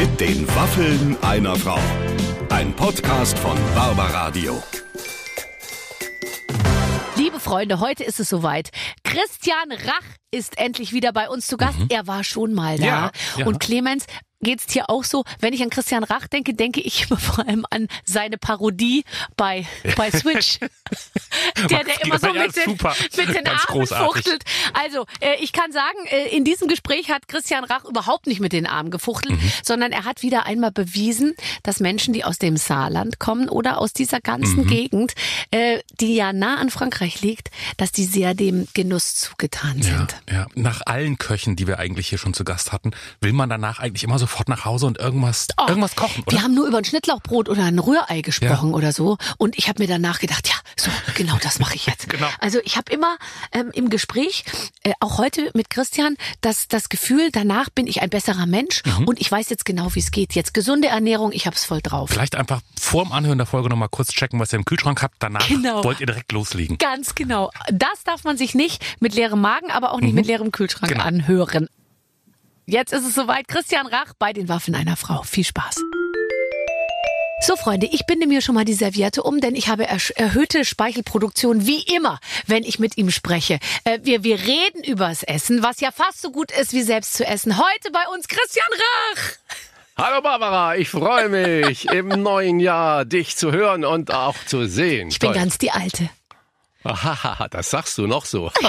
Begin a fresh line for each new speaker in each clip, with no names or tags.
Mit den Waffeln einer Frau. Ein Podcast von Barbaradio.
Liebe Freunde, heute ist es soweit. Christian Rach ist endlich wieder bei uns zu Gast. Er war schon mal da.
Ja, ja.
Und Clemens, geht's dir auch so? Wenn ich an Christian Rach denke, denke ich vor allem an seine Parodie bei, bei Switch. der, der immer so
Ja,
mit den, mit den
Ganz
Armen
großartig.
fuchtelt. Also, äh, ich kann sagen, äh, in diesem Gespräch hat Christian Rach überhaupt nicht mit den Armen gefuchtelt,
Mhm.
sondern er hat wieder einmal bewiesen, dass Menschen, die aus dem Saarland kommen oder aus dieser ganzen
Mhm.
Gegend, äh, die ja nah an Frankreich liegt, dass die sehr dem Genuss zugetan
Ja,
sind.
ja. Nach allen Köchen, die wir eigentlich hier schon zu Gast hatten, will man danach eigentlich immer sofort nach Hause und irgendwas,
Oh,
irgendwas kochen,
Die
oder?
haben nur über ein Schnittlauchbrot oder ein Rührei gesprochen oder so. Und ich habe mir danach gedacht, ja, so genau das mache ich jetzt.
Genau.
Also ich habe immer ähm, im Gespräch, äh, auch heute mit Christian, das, das Gefühl, danach bin ich ein besserer Mensch
Mhm.
und ich weiß jetzt genau, wie es geht. Jetzt gesunde Ernährung, ich hab's voll drauf.
Vielleicht einfach vorm Anhören der Folge nochmal kurz checken, was ihr im Kühlschrank habt. Danach
Genau.
wollt ihr direkt loslegen.
Ganz genau. Das darf man sich nicht mit leerem Magen, aber auch nicht mit leerem Kühlschrank
Genau.
anhören. Jetzt ist es soweit. Christian Rach bei den Waffen einer Frau. Viel Spaß. So, Freunde, ich binde mir schon mal die Serviette um, denn ich habe erhöhte Speichelproduktion, wie immer, wenn ich mit ihm spreche. Äh, wir, wir reden übers Essen, was ja fast so gut ist wie selbst zu essen. Heute bei uns Christian Rach.
Hallo Barbara, ich freue mich im neuen Jahr dich zu hören und auch zu sehen.
Ich bin ganz die Alte.
Ahaha, das sagst du noch so.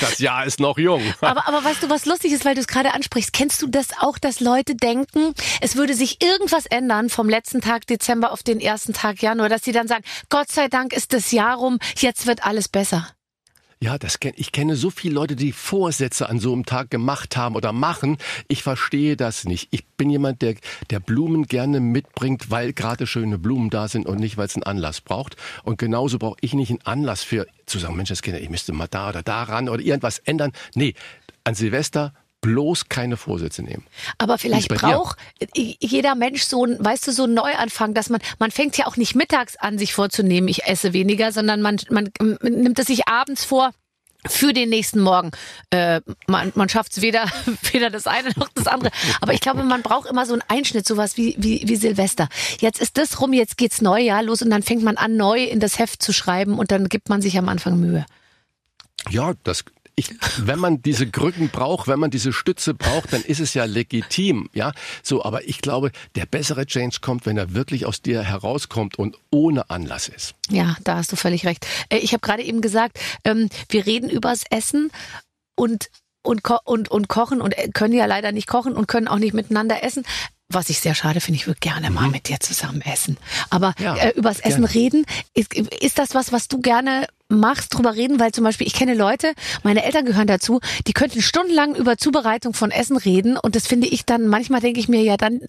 Das Jahr ist noch jung.
Aber, aber weißt du, was lustig ist, weil du es gerade ansprichst? Kennst du das auch, dass Leute denken, es würde sich irgendwas ändern vom letzten Tag Dezember auf den ersten Tag Januar, dass sie dann sagen, Gott sei Dank ist das Jahr rum, jetzt wird alles besser.
Ja, das ich kenne so viele Leute, die Vorsätze an so einem Tag gemacht haben oder machen. Ich verstehe das nicht. Ich bin jemand, der, der Blumen gerne mitbringt, weil gerade schöne Blumen da sind und nicht, weil es einen Anlass braucht. Und genauso brauche ich nicht einen Anlass für zu sagen, Mensch, das Kinder, ich müsste mal da oder da ran oder irgendwas ändern. Nee, an Silvester bloß keine Vorsätze nehmen.
Aber vielleicht
bei dir?
braucht jeder Mensch so ein, weißt du, so einen Neuanfang, dass man, man fängt ja auch nicht mittags an, sich vorzunehmen, ich esse weniger, sondern man, man, man nimmt es sich abends vor. Für den nächsten Morgen. Äh, man man schafft es weder, weder das eine noch das andere. Aber ich glaube, man braucht immer so einen Einschnitt, sowas wie, wie, wie Silvester. Jetzt ist das rum, jetzt geht's Neujahr los und dann fängt man an, neu in das Heft zu schreiben und dann gibt man sich am Anfang Mühe.
Ja, das. Ich, wenn man diese Krücken braucht, wenn man diese Stütze braucht, dann ist es ja legitim, ja. So, aber ich glaube, der bessere Change kommt, wenn er wirklich aus dir herauskommt und ohne Anlass ist.
Ja, da hast du völlig recht. Äh, Ich habe gerade eben gesagt, ähm, wir reden übers Essen und und, und und kochen und äh, können ja leider nicht kochen und können auch nicht miteinander essen. Was ich sehr schade finde, ich würde gerne mal mit dir zusammen essen. Aber
Ja,
äh, übers Essen
gerne.
reden, ist, ist das was, was du gerne machst, drüber reden? Weil zum Beispiel, ich kenne Leute, meine Eltern gehören dazu, die könnten stundenlang über Zubereitung von Essen reden und das finde ich dann, manchmal denke ich mir, ja dann,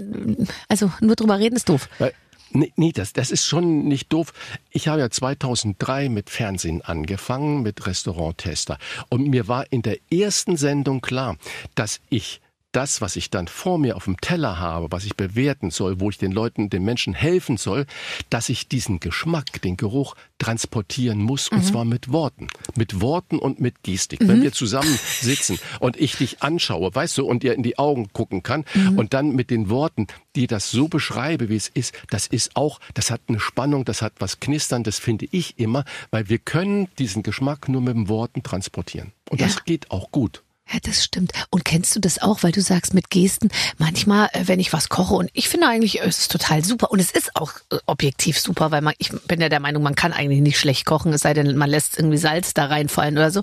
also nur drüber reden ist doof.
Weil, nee, nee das, das ist schon nicht doof. Ich habe ja 2003 mit Fernsehen angefangen, mit Restauranttester. Und mir war in der ersten Sendung klar, dass ich das, was ich dann vor mir auf dem Teller habe, was ich bewerten soll, wo ich den Leuten, den Menschen helfen soll, dass ich diesen Geschmack, den Geruch transportieren muss, und zwar mit Worten. Mit Worten und mit Gestik. Wenn wir zusammen sitzen und ich dich anschaue, weißt du, und dir in die Augen gucken kann und dann mit den Worten, die das so beschreibe, wie es ist, das ist auch, das hat eine Spannung, das hat was Knistern, das finde ich immer, weil wir können diesen Geschmack nur mit den Worten transportieren. Und
Ja.
das geht auch gut.
Ja, das stimmt. Und kennst du das auch, weil du sagst mit Gesten, manchmal, äh, wenn ich was koche und ich finde eigentlich, äh, es ist total super und es ist auch äh, objektiv super, weil man, ich bin ja der Meinung, man kann eigentlich nicht schlecht kochen, es sei denn, man lässt irgendwie Salz da reinfallen oder so.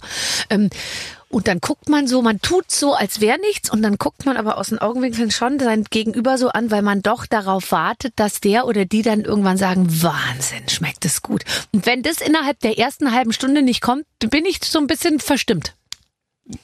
Ähm, und dann guckt man so, man tut so, als wäre nichts und dann guckt man aber aus den Augenwinkeln schon sein Gegenüber so an, weil man doch darauf wartet, dass der oder die dann irgendwann sagen, Wahnsinn, schmeckt es gut. Und wenn das innerhalb der ersten halben Stunde nicht kommt, bin ich so ein bisschen verstimmt.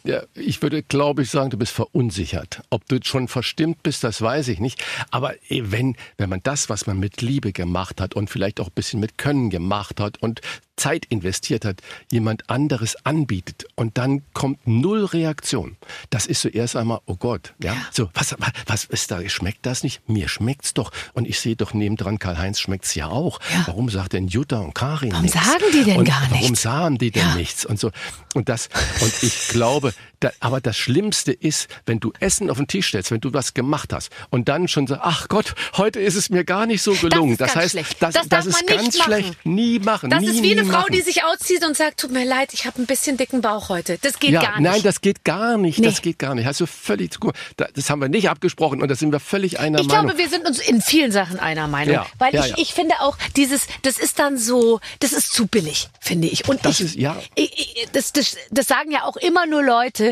Ja, ich würde, glaube ich, sagen, du bist verunsichert. Ob du schon verstimmt bist, das weiß ich nicht. Aber eh, wenn, wenn man das, was man mit Liebe gemacht hat und vielleicht auch ein bisschen mit Können gemacht hat und Zeit investiert hat, jemand anderes anbietet und dann kommt null Reaktion. Das ist so erst einmal, oh Gott, ja, so, was, was, was ist da, schmeckt das nicht? Mir schmeckt's doch. Und ich sehe doch nebendran, Karl-Heinz schmeckt's ja auch.
Ja.
Warum sagt denn Jutta und Karin
Warum
nichts?
sagen die denn
und
gar
Warum
nichts?
sahen die denn
Ja.
nichts? Und so. Und das, und ich glaube, da, aber das Schlimmste ist, wenn du Essen auf den Tisch stellst, wenn du was gemacht hast und dann schon sagst, ach Gott, heute ist es mir gar nicht so gelungen.
Das,
das heißt,
schlecht.
das,
das,
das
ist
ganz
machen.
schlecht. Nie machen.
Das
nie,
ist wie eine Frau,
machen.
die sich auszieht und sagt, tut mir leid, ich habe ein bisschen dicken Bauch heute. Das geht
ja,
gar nicht.
Nein, das geht gar nicht.
Nee.
Das geht gar nicht. Hast du völlig, das haben wir nicht abgesprochen und da sind wir völlig einer
ich
Meinung.
glaube, wir sind uns in vielen Sachen einer Meinung.
Ja,
Weil
ja,
ich,
ja.
ich finde auch, dieses, das ist dann so, das ist zu billig, finde ich. Und
Das
ich,
ist- ja.
Ich, ich, das, das, das sagen ja auch immer nur Leute,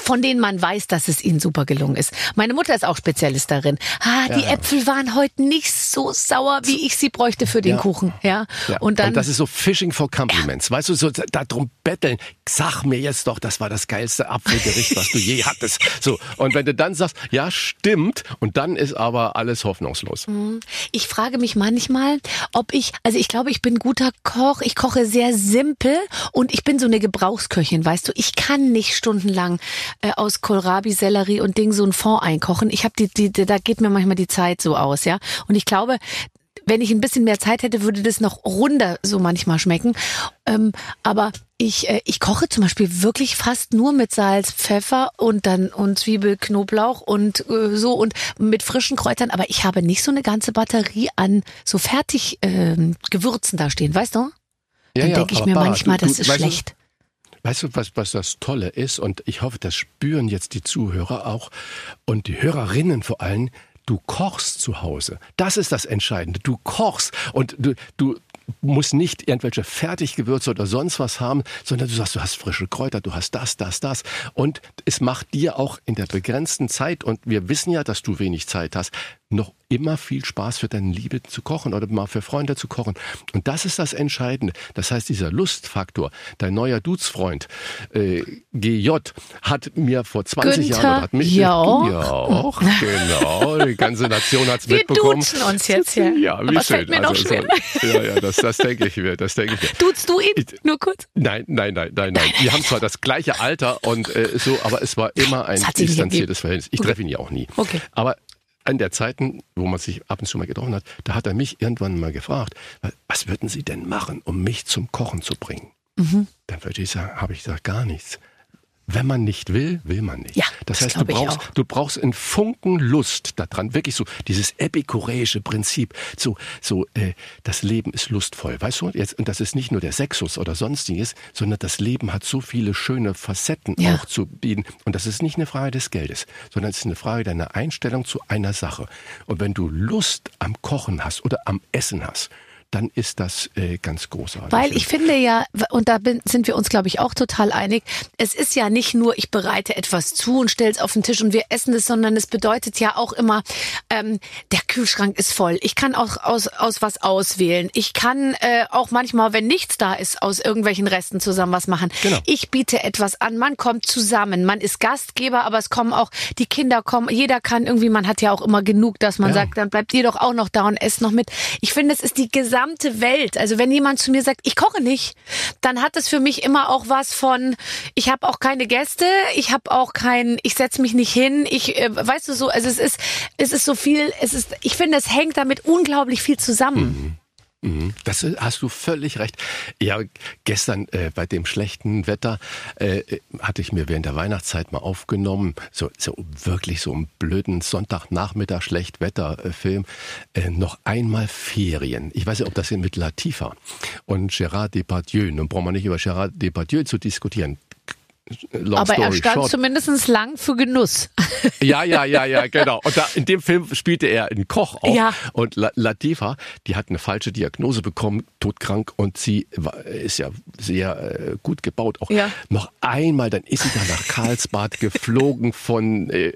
von denen man weiß, dass es ihnen super gelungen ist. Meine Mutter ist auch Spezialist darin. Ah, die
ja.
Äpfel waren heute nicht so sauer, wie ich sie bräuchte für den
Ja.
Kuchen. Ja.
Ja,
Und dann.
das ist so Fishing for Compliments. Weißt du, so darum betteln. Sag mir jetzt doch, das war das geilste Apfelgericht, was du je hattest. So. Und wenn du dann sagst, ja, stimmt, und dann ist aber alles hoffnungslos.
Ich frage mich manchmal, ob ich, also ich glaube, ich bin guter Koch. Ich koche sehr simpel und ich bin so eine Gebrauchsköchin, weißt du. Ich kann nicht stundenlang äh, aus Kohlrabi, Sellerie und Ding so ein Fond einkochen. Ich habe die, die, da geht mir manchmal die Zeit so aus, ja. Und ich glaube, wenn ich ein bisschen mehr Zeit hätte, würde das noch runder so manchmal schmecken. Ähm, aber ich, äh, ich koche zum Beispiel wirklich fast nur mit Salz, Pfeffer und dann und Zwiebel, Knoblauch und äh, so und mit frischen Kräutern. Aber ich habe nicht so eine ganze Batterie an so fertig ähm, Gewürzen da stehen, weißt du? Dann denke ich mir manchmal,
du-
das
du-
ist schlecht.
Weißt du, was, was das Tolle ist? Und ich hoffe, das spüren jetzt die Zuhörer auch und die Hörerinnen vor allem. Du kochst zu Hause. Das ist das Entscheidende. Du kochst und du, du musst nicht irgendwelche Fertiggewürze oder sonst was haben, sondern du sagst, du hast frische Kräuter, du hast das, das, das. Und es macht dir auch in der begrenzten Zeit, und wir wissen ja, dass du wenig Zeit hast, noch immer viel Spaß für deine Liebe zu kochen oder mal für Freunde zu kochen. Und das ist das Entscheidende. Das heißt, dieser Lustfaktor, dein neuer Dudesfreund äh, GJ hat mir vor 20
Günther
Jahren oder hat mich
Jauch.
Jauch, genau, die ganze Nation hat's
Wir
mitbekommen.
duzen uns jetzt hier.
Ja, wie
Aber es
schön.
mir noch
so, ja, ja, das, das denke ich mir, das denke ich mir.
Duzt du ihn?
Ich-
Nur kurz.
Nein, nein, nein, nein, nein. Wir haben zwar das gleiche Alter und äh, so, aber es war immer ein
hat
distanziertes. Verhältnis. Ich
Okay.
treffe ihn ja auch nie.
Okay.
Aber an der Zeiten, wo man sich ab und zu mal getroffen hat, da hat er mich irgendwann mal gefragt, was würden Sie denn machen, um mich zum Kochen zu bringen?
Mhm.
Dann würde ich sagen, habe ich gesagt, gar nichts. Wenn man nicht will, will man nicht.
Ja,
das
das
heißt, du brauchst,
auch.
du brauchst einen Funken Lust daran. Wirklich so dieses epikureische Prinzip. So, so, äh, das Leben ist lustvoll. Weißt du? Jetzt, und das ist nicht nur der Sexus oder sonstiges, sondern das Leben hat so viele schöne Facetten
Ja.
auch zu bieten. Und das ist nicht eine Frage des Geldes, sondern es ist eine Frage deiner Einstellung zu einer Sache. Und wenn du Lust am Kochen hast oder am Essen hast, dann ist das äh, ganz großartig.
Weil ich finde ja, und da bin, sind wir uns, glaube ich, auch total einig, es ist ja nicht nur, ich bereite etwas zu und stelle es auf den Tisch und wir essen es, sondern es bedeutet ja auch immer, ähm, der Kühlschrank ist voll. Ich kann auch aus, aus was auswählen. Ich kann äh, auch manchmal, wenn nichts da ist, aus irgendwelchen Resten zusammen was machen.
Genau.
Ich biete etwas an, man kommt zusammen, man ist Gastgeber, aber es kommen auch, die Kinder kommen, jeder kann irgendwie, man hat ja auch immer genug, dass man
Ja.
sagt, dann bleibt ihr doch auch noch da und esst noch mit. Ich finde, es ist die gesamte Welt. Also wenn jemand zu mir sagt, ich koche nicht, dann hat es für mich immer auch was von, ich habe auch keine Gäste, ich habe auch kein, ich setze mich nicht hin, ich, äh, weißt du so, also es ist, es ist so viel, es ist, ich finde, es hängt damit unglaublich viel zusammen.
Mhm. Das hast du völlig recht. Ja, gestern äh, bei dem schlechten Wetter äh, hatte ich mir während der Weihnachtszeit mal aufgenommen, so, so wirklich so einen blöden Sonntagnachmittag Schlechtwetter-Film, äh, noch einmal Ferien. Ich weiß nicht, ob das hier mit Latifa und Gérard Depardieu, nun brauchen wir nicht über Gérard Depardieu zu diskutieren. Long
Aber er
story
stand
short.
zumindest lang für Genuss.
Ja, ja, ja, ja, genau. Und da, in dem Film spielte er einen Koch auch.
Ja.
Und La Latifa, die hat eine falsche Diagnose bekommen, todkrank, und sie war, ist ja sehr äh, gut gebaut. Auch
Ja.
noch einmal, dann ist sie da nach Karlsbad geflogen von äh,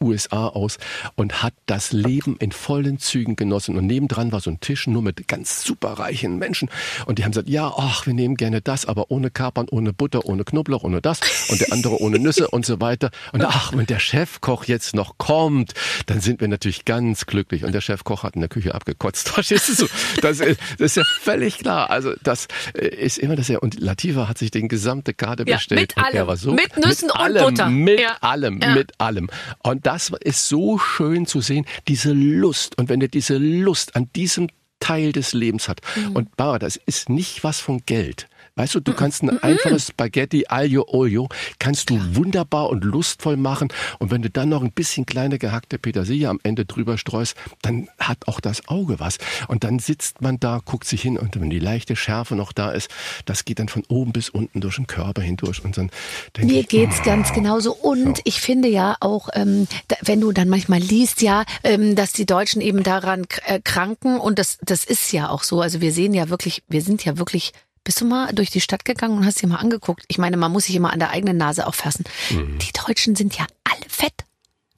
USA aus und hat das Leben in vollen Zügen genossen. Und nebendran war so ein Tisch nur mit ganz superreichen Menschen. Und die haben gesagt, ja, ach, wir nehmen gerne das, aber ohne Kapern, ohne Butter, ohne Knoblauch, ohne das. Und der andere ohne Nüsse und so weiter. Und ach, wenn der Chefkoch jetzt noch kommt, dann sind wir natürlich ganz glücklich. Und der Chefkoch hat in der Küche abgekotzt. Verstehst du so? Das, ist- das ist ja völlig klar. Also das äh, ist immer das ja. Und Latifa hat sich den gesamte Karte
Ja,
bestellt.
mit
und
allem.
so,
Mit Nüssen und
allem,
Butter.
Mit
Ja.
allem,
Ja.
mit allem. Und das ist so schön zu sehen, diese Lust. Und wenn er diese Lust an diesem Teil des Lebens hat.
Mhm.
Und Barbara, das ist nicht was von Geld. Weißt du, du kannst ein einfaches Spaghetti Aglio Olio kannst du wunderbar und lustvoll machen. Und wenn du dann noch ein bisschen kleine gehackte Petersilie am Ende drüber streust, dann hat auch das Auge was. Und dann sitzt man da, guckt sich hin und wenn die leichte Schärfe noch da ist, das geht dann von oben bis unten durch den Körper hindurch. Und dann
Mir
ich,
geht's
oh,
ganz genauso. Und
So.
ich finde ja auch, ähm, da, wenn du dann manchmal liest, ja, ähm, dass die Deutschen eben daran äh, kranken und das, das ist ja auch so. Also wir sehen ja wirklich, wir sind ja wirklich. Bist du mal durch die Stadt gegangen und hast dir mal angeguckt? Ich meine, man muss sich immer an der eigenen Nase auch fassen.
Mhm.
Die Deutschen sind ja alle fett.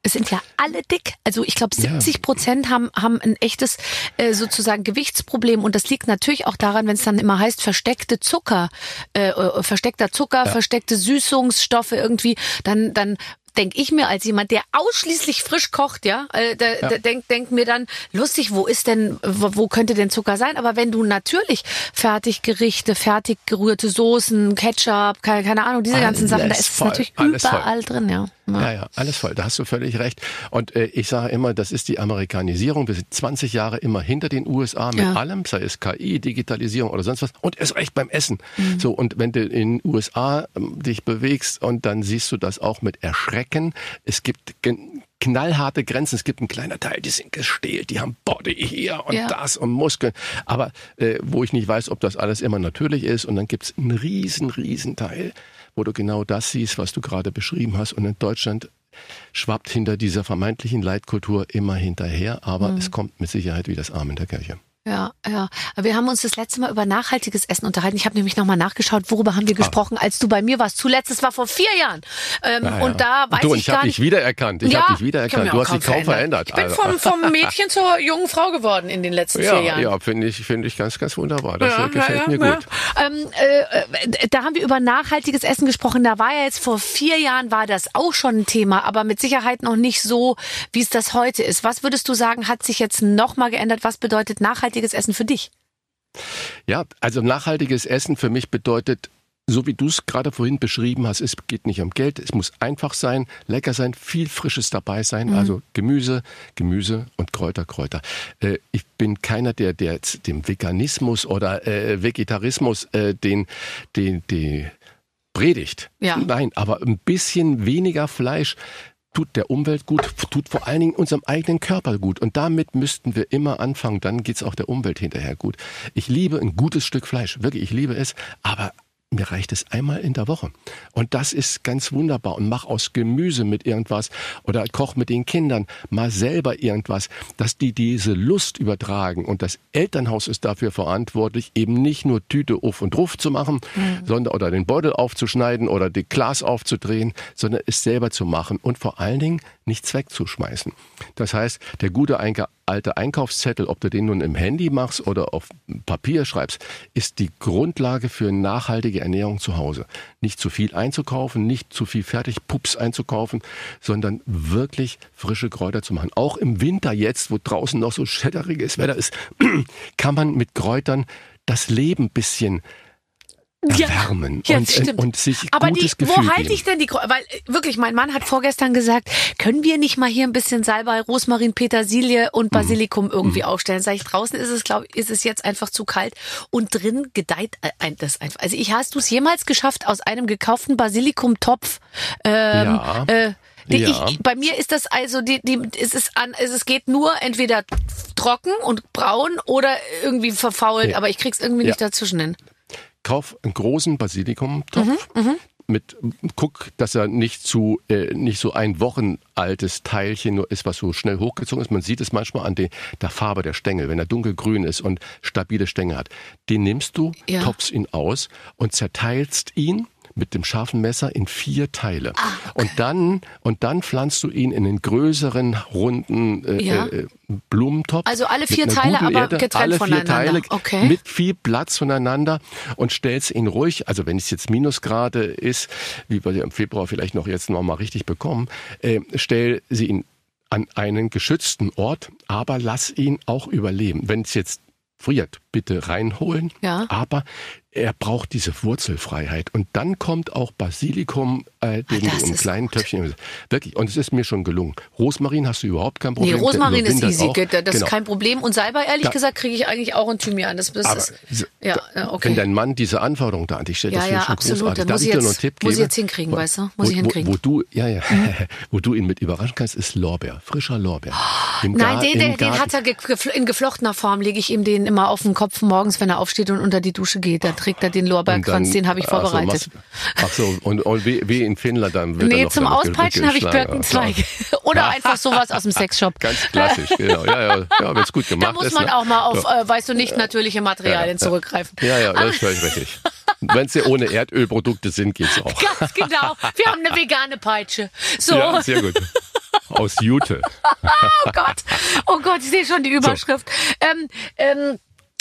Es sind ja alle dick. Also ich glaube,
Ja.
70 Prozent haben, haben ein echtes äh, sozusagen Gewichtsproblem. Und das liegt natürlich auch daran, wenn es dann immer heißt, versteckte Zucker, äh, äh, versteckter Zucker, versteckte Süßungsstoffe irgendwie, dann, dann denke ich mir als jemand, der ausschließlich frisch kocht, ja, äh, da, da denk, denk mir dann, lustig, wo ist denn, wo, wo könnte denn Zucker sein? Aber wenn du natürlich Fertiggerichte, fertig gerührte Soßen, Ketchup, keine, keine Ahnung, diese ganzen Sachen, da
Alles
ist es natürlich
alles voll.
überall drin, ja.
Ja, ja, alles voll. Da hast du völlig recht. Und äh, ich sage immer, das ist die Amerikanisierung. Wir sind 20 Jahre immer hinter den USA mit
Ja.
allem, sei es KI, Digitalisierung oder sonst was. Und erst recht beim Essen.
Mhm.
So, und wenn du in den USA ähm, dich bewegst und dann siehst du das auch mit Erschrecken. Es gibt knallharte Grenzen. Es gibt ein kleiner Teil, die sind gestählt, die haben Body hier und
Ja.
das und Muskeln. Aber äh, wo ich nicht weiß, ob das alles immer natürlich ist. Und dann gibt's einen riesen, riesen Teil, wo du genau das siehst, was du gerade beschrieben hast. Und in Deutschland schwappt hinter dieser vermeintlichen Leitkultur immer hinterher, aber
Mhm.
es kommt mit Sicherheit wie das Arm in der Kirche.
Ja, ja. Wir haben uns das letzte Mal über nachhaltiges Essen unterhalten. Ich habe nämlich nochmal nachgeschaut, worüber haben wir gesprochen, als du bei mir warst. Zuletzt, es war vor vier Jahren. Ähm,
Ja, ja.
Und da weiß
du, und
ich
ich
gar
habe
nicht.
dich wiedererkannt. Ich
ja,
habe dich
ich
wiedererkannt.
hab
Du hast dich kaum verändert.
Ich bin
Also-
vom, vom Mädchen zur jungen Frau geworden in den letzten vier
ja,
Jahren.
ja, finde ich, finde ich ganz, ganz wunderbar. Das
Ja,
äh, gefällt
ja,
mir
ja,
gut.
Ähm, äh, äh, da haben wir über nachhaltiges Essen gesprochen. Da war ja jetzt vor vier Jahren war das auch schon ein Thema, aber mit Sicherheit noch nicht so, wie es das heute ist. Was würdest du sagen, hat sich jetzt nochmal geändert? Was bedeutet nachhaltiges Essen für dich?
Ja, also nachhaltiges Essen für mich bedeutet, so wie du es gerade vorhin beschrieben hast, es geht nicht um Geld, es muss einfach sein, lecker sein, viel Frisches dabei sein, also Gemüse, Gemüse und Kräuter, Kräuter. Äh, ich bin keiner, der, der jetzt dem Veganismus oder äh, Vegetarismus äh, den, den, den predigt.
Ja.
Nein, aber ein bisschen weniger Fleisch tut der Umwelt gut, tut vor allen Dingen unserem eigenen Körper gut. Und damit müssten wir immer anfangen, dann geht's auch der Umwelt hinterher gut. Ich liebe ein gutes Stück Fleisch, wirklich, ich liebe es, aber mir reicht es einmal in der Woche. Und das ist ganz wunderbar. Und mach aus Gemüse mit irgendwas oder koch mit den Kindern mal selber irgendwas, dass die diese Lust übertragen. Und das Elternhaus ist dafür verantwortlich, eben nicht nur Tüte auf und ruf zu machen, sondern oder den Beutel aufzuschneiden oder die Glas aufzudrehen, sondern es selber zu machen und vor allen Dingen nichts wegzuschmeißen. Das heißt, der gute Einka alte Einkaufszettel, ob du den nun im Handy machst oder auf Papier schreibst, ist die Grundlage für nachhaltige Ernährung zu Hause. Nicht zu viel einzukaufen, nicht zu viel Fertigpups einzukaufen, sondern wirklich frische Kräuter zu machen. Auch im Winter jetzt, wo draußen noch so schätteriges Wetter ist, kann man mit Kräutern das Leben bisschen erwärmen
Ja,
und,
stimmt.
und sich
Aber
gutes
die,
Gefühl
wo halte ich denn die Weil äh, wirklich, mein Mann hat vorgestern gesagt, können wir nicht mal hier ein bisschen Salbei, Rosmarin, Petersilie und
Mhm.
Basilikum irgendwie aufstellen? Sag ich, draußen ist es, glaube ist es jetzt einfach zu kalt und drin gedeiht äh, das einfach. Also ich hast du es jemals geschafft, aus einem gekauften Basilikumtopf ähm,
Ja.
äh, die
Ja.
ich, bei mir ist das also, die, die, es ist an, es, es geht nur entweder trocken und braun oder irgendwie verfault,
Ja.
aber ich krieg's irgendwie
Ja.
nicht dazwischen hin.
Kauf einen großen Basilikumtopf.
Mhm,
Mit, guck, dass er nicht zu, äh, nicht so ein Wochen altes Teilchen nur ist, was so schnell hochgezogen ist. Man sieht es manchmal an den, der Farbe der Stängel, wenn er dunkelgrün ist und stabile Stängel hat. Den nimmst du,
Ja.
topfst ihn aus und zerteilst ihn mit dem scharfen Messer in vier Teile.
Ah,
Und dann, und dann pflanzt du ihn in den größeren, runden äh,
Ja.
äh, Blumentopf.
Also alle vier Teile, aber getrennt
alle vier
voneinander.
Teile
Okay.
mit viel Platz voneinander und stellst ihn ruhig, also wenn es jetzt Minusgrade ist, wie wir ja im Februar vielleicht noch jetzt noch mal richtig bekommen, äh, stell sie ihn an einen geschützten Ort, aber lass ihn auch überleben. Wenn es jetzt friert, bitte reinholen,
Ja.
aber er braucht diese Wurzelfreiheit. Und dann kommt auch Basilikum, äh, den
das
du
ist
kleinen
gut.
Töpfchen. Wirklich, und es ist mir schon gelungen. Rosmarin hast du überhaupt kein
Nee,
Problem.
Rosmarin ist easy, das ist
Genau.
kein Problem. Und Salbei, ehrlich
Da-
gesagt, kriege ich eigentlich auch in Thymian. Das, das
Aber
ist, ja,
da-
okay.
Wenn dein Mann diese Anforderung da an dich stellt,
Ja,
das finde
ja,
ich schon
absolut.
großartig.
Da muss
ich noch einen
jetzt-
Tipp
muss ich
geben?
jetzt hinkriegen,
Wo-
weißt du? Muss
wo,
ich hinkriegen.
Wo, wo du, ja, ja, wo du ihn mit überraschen kannst, ist Lorbeer, frischer Lorbeer. Im
Nein, den, den, den hat er in geflochtener Form, lege ich ihm den immer auf den Kopf morgens, wenn er aufsteht und unter die Dusche geht. Da trägt er den Lorbeerkranz, den habe ich
ach so,
vorbereitet.
Ach so, und, und wie, wie in Finnland dann wird
nee, zum Auspeitschen habe ich. Birkenzweig. Oder einfach sowas aus dem Sexshop.
Ganz klassisch, genau. Ja, ja, ja es gut gemacht
Da muss
ist.
man
ne?
auch mal auf,
Ja.
äh, weißt du, nicht natürliche Materialien
Ja, ja.
zurückgreifen.
Ja, ja, das ist völlig richtig. Wenn sie ohne Erdölprodukte sind, geht's auch.
Ganz genau. Wir haben eine vegane Peitsche. So,
Ja, sehr gut. Aus Jute.
oh Gott. Oh Gott, ich sehe schon die Überschrift. Ähm, ähm,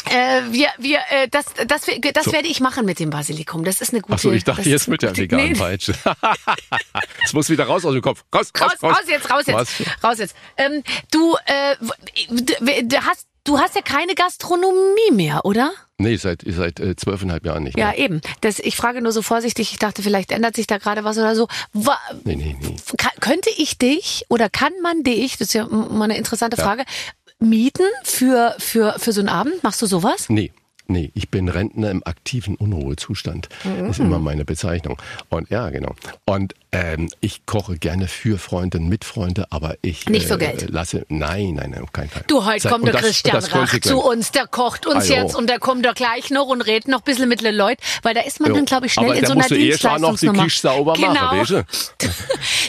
äh, wir, wir, äh, das, das, das
So.
werde ich machen mit dem Basilikum. Das ist eine gute.
Ach so, ich dachte
das
jetzt mit der veganen
Nee,
Peitsche. Es muss wieder raus aus dem Kopf. Raus, raus,
Raus, raus jetzt, raus jetzt,
Was?
raus jetzt. Ähm, du, äh, du hast, du hast ja keine Gastronomie mehr, oder?
Nee, seit, seit äh, zwölfeinhalb Jahren nicht mehr.
Ja, eben. Das, ich frage nur so vorsichtig. Ich dachte, vielleicht ändert sich da gerade was oder so. Wa
Nee, nee, nee.
Könnte ich dich oder kann man dich, das ist ja mal eine interessante Frage, mieten für, für, für so einen Abend? Machst du sowas?
Nee. Nee, ich bin Rentner im aktiven Unruhezustand.
Mhm.
Ist immer meine Bezeichnung. Und ja, genau. Und ähm, ich koche gerne für Freunde, mit Freunde, aber ich
Nicht für
äh,
Geld.
lasse. Nein, nein, nein, auf keinen Fall.
Du, heute
Seit-
kommt der
das-
Christian
das
Rach zu uns, der kocht uns
Ah,
jetzt und der kommt da gleich noch und redet noch ein bisschen mit den Leuten, weil da ist man
Jo.
dann, glaube ich, schnell
Aber
in so einer
erst auch noch die
Dienstleistungsnummer.
Küche sauber machen,
genau.
weißt du?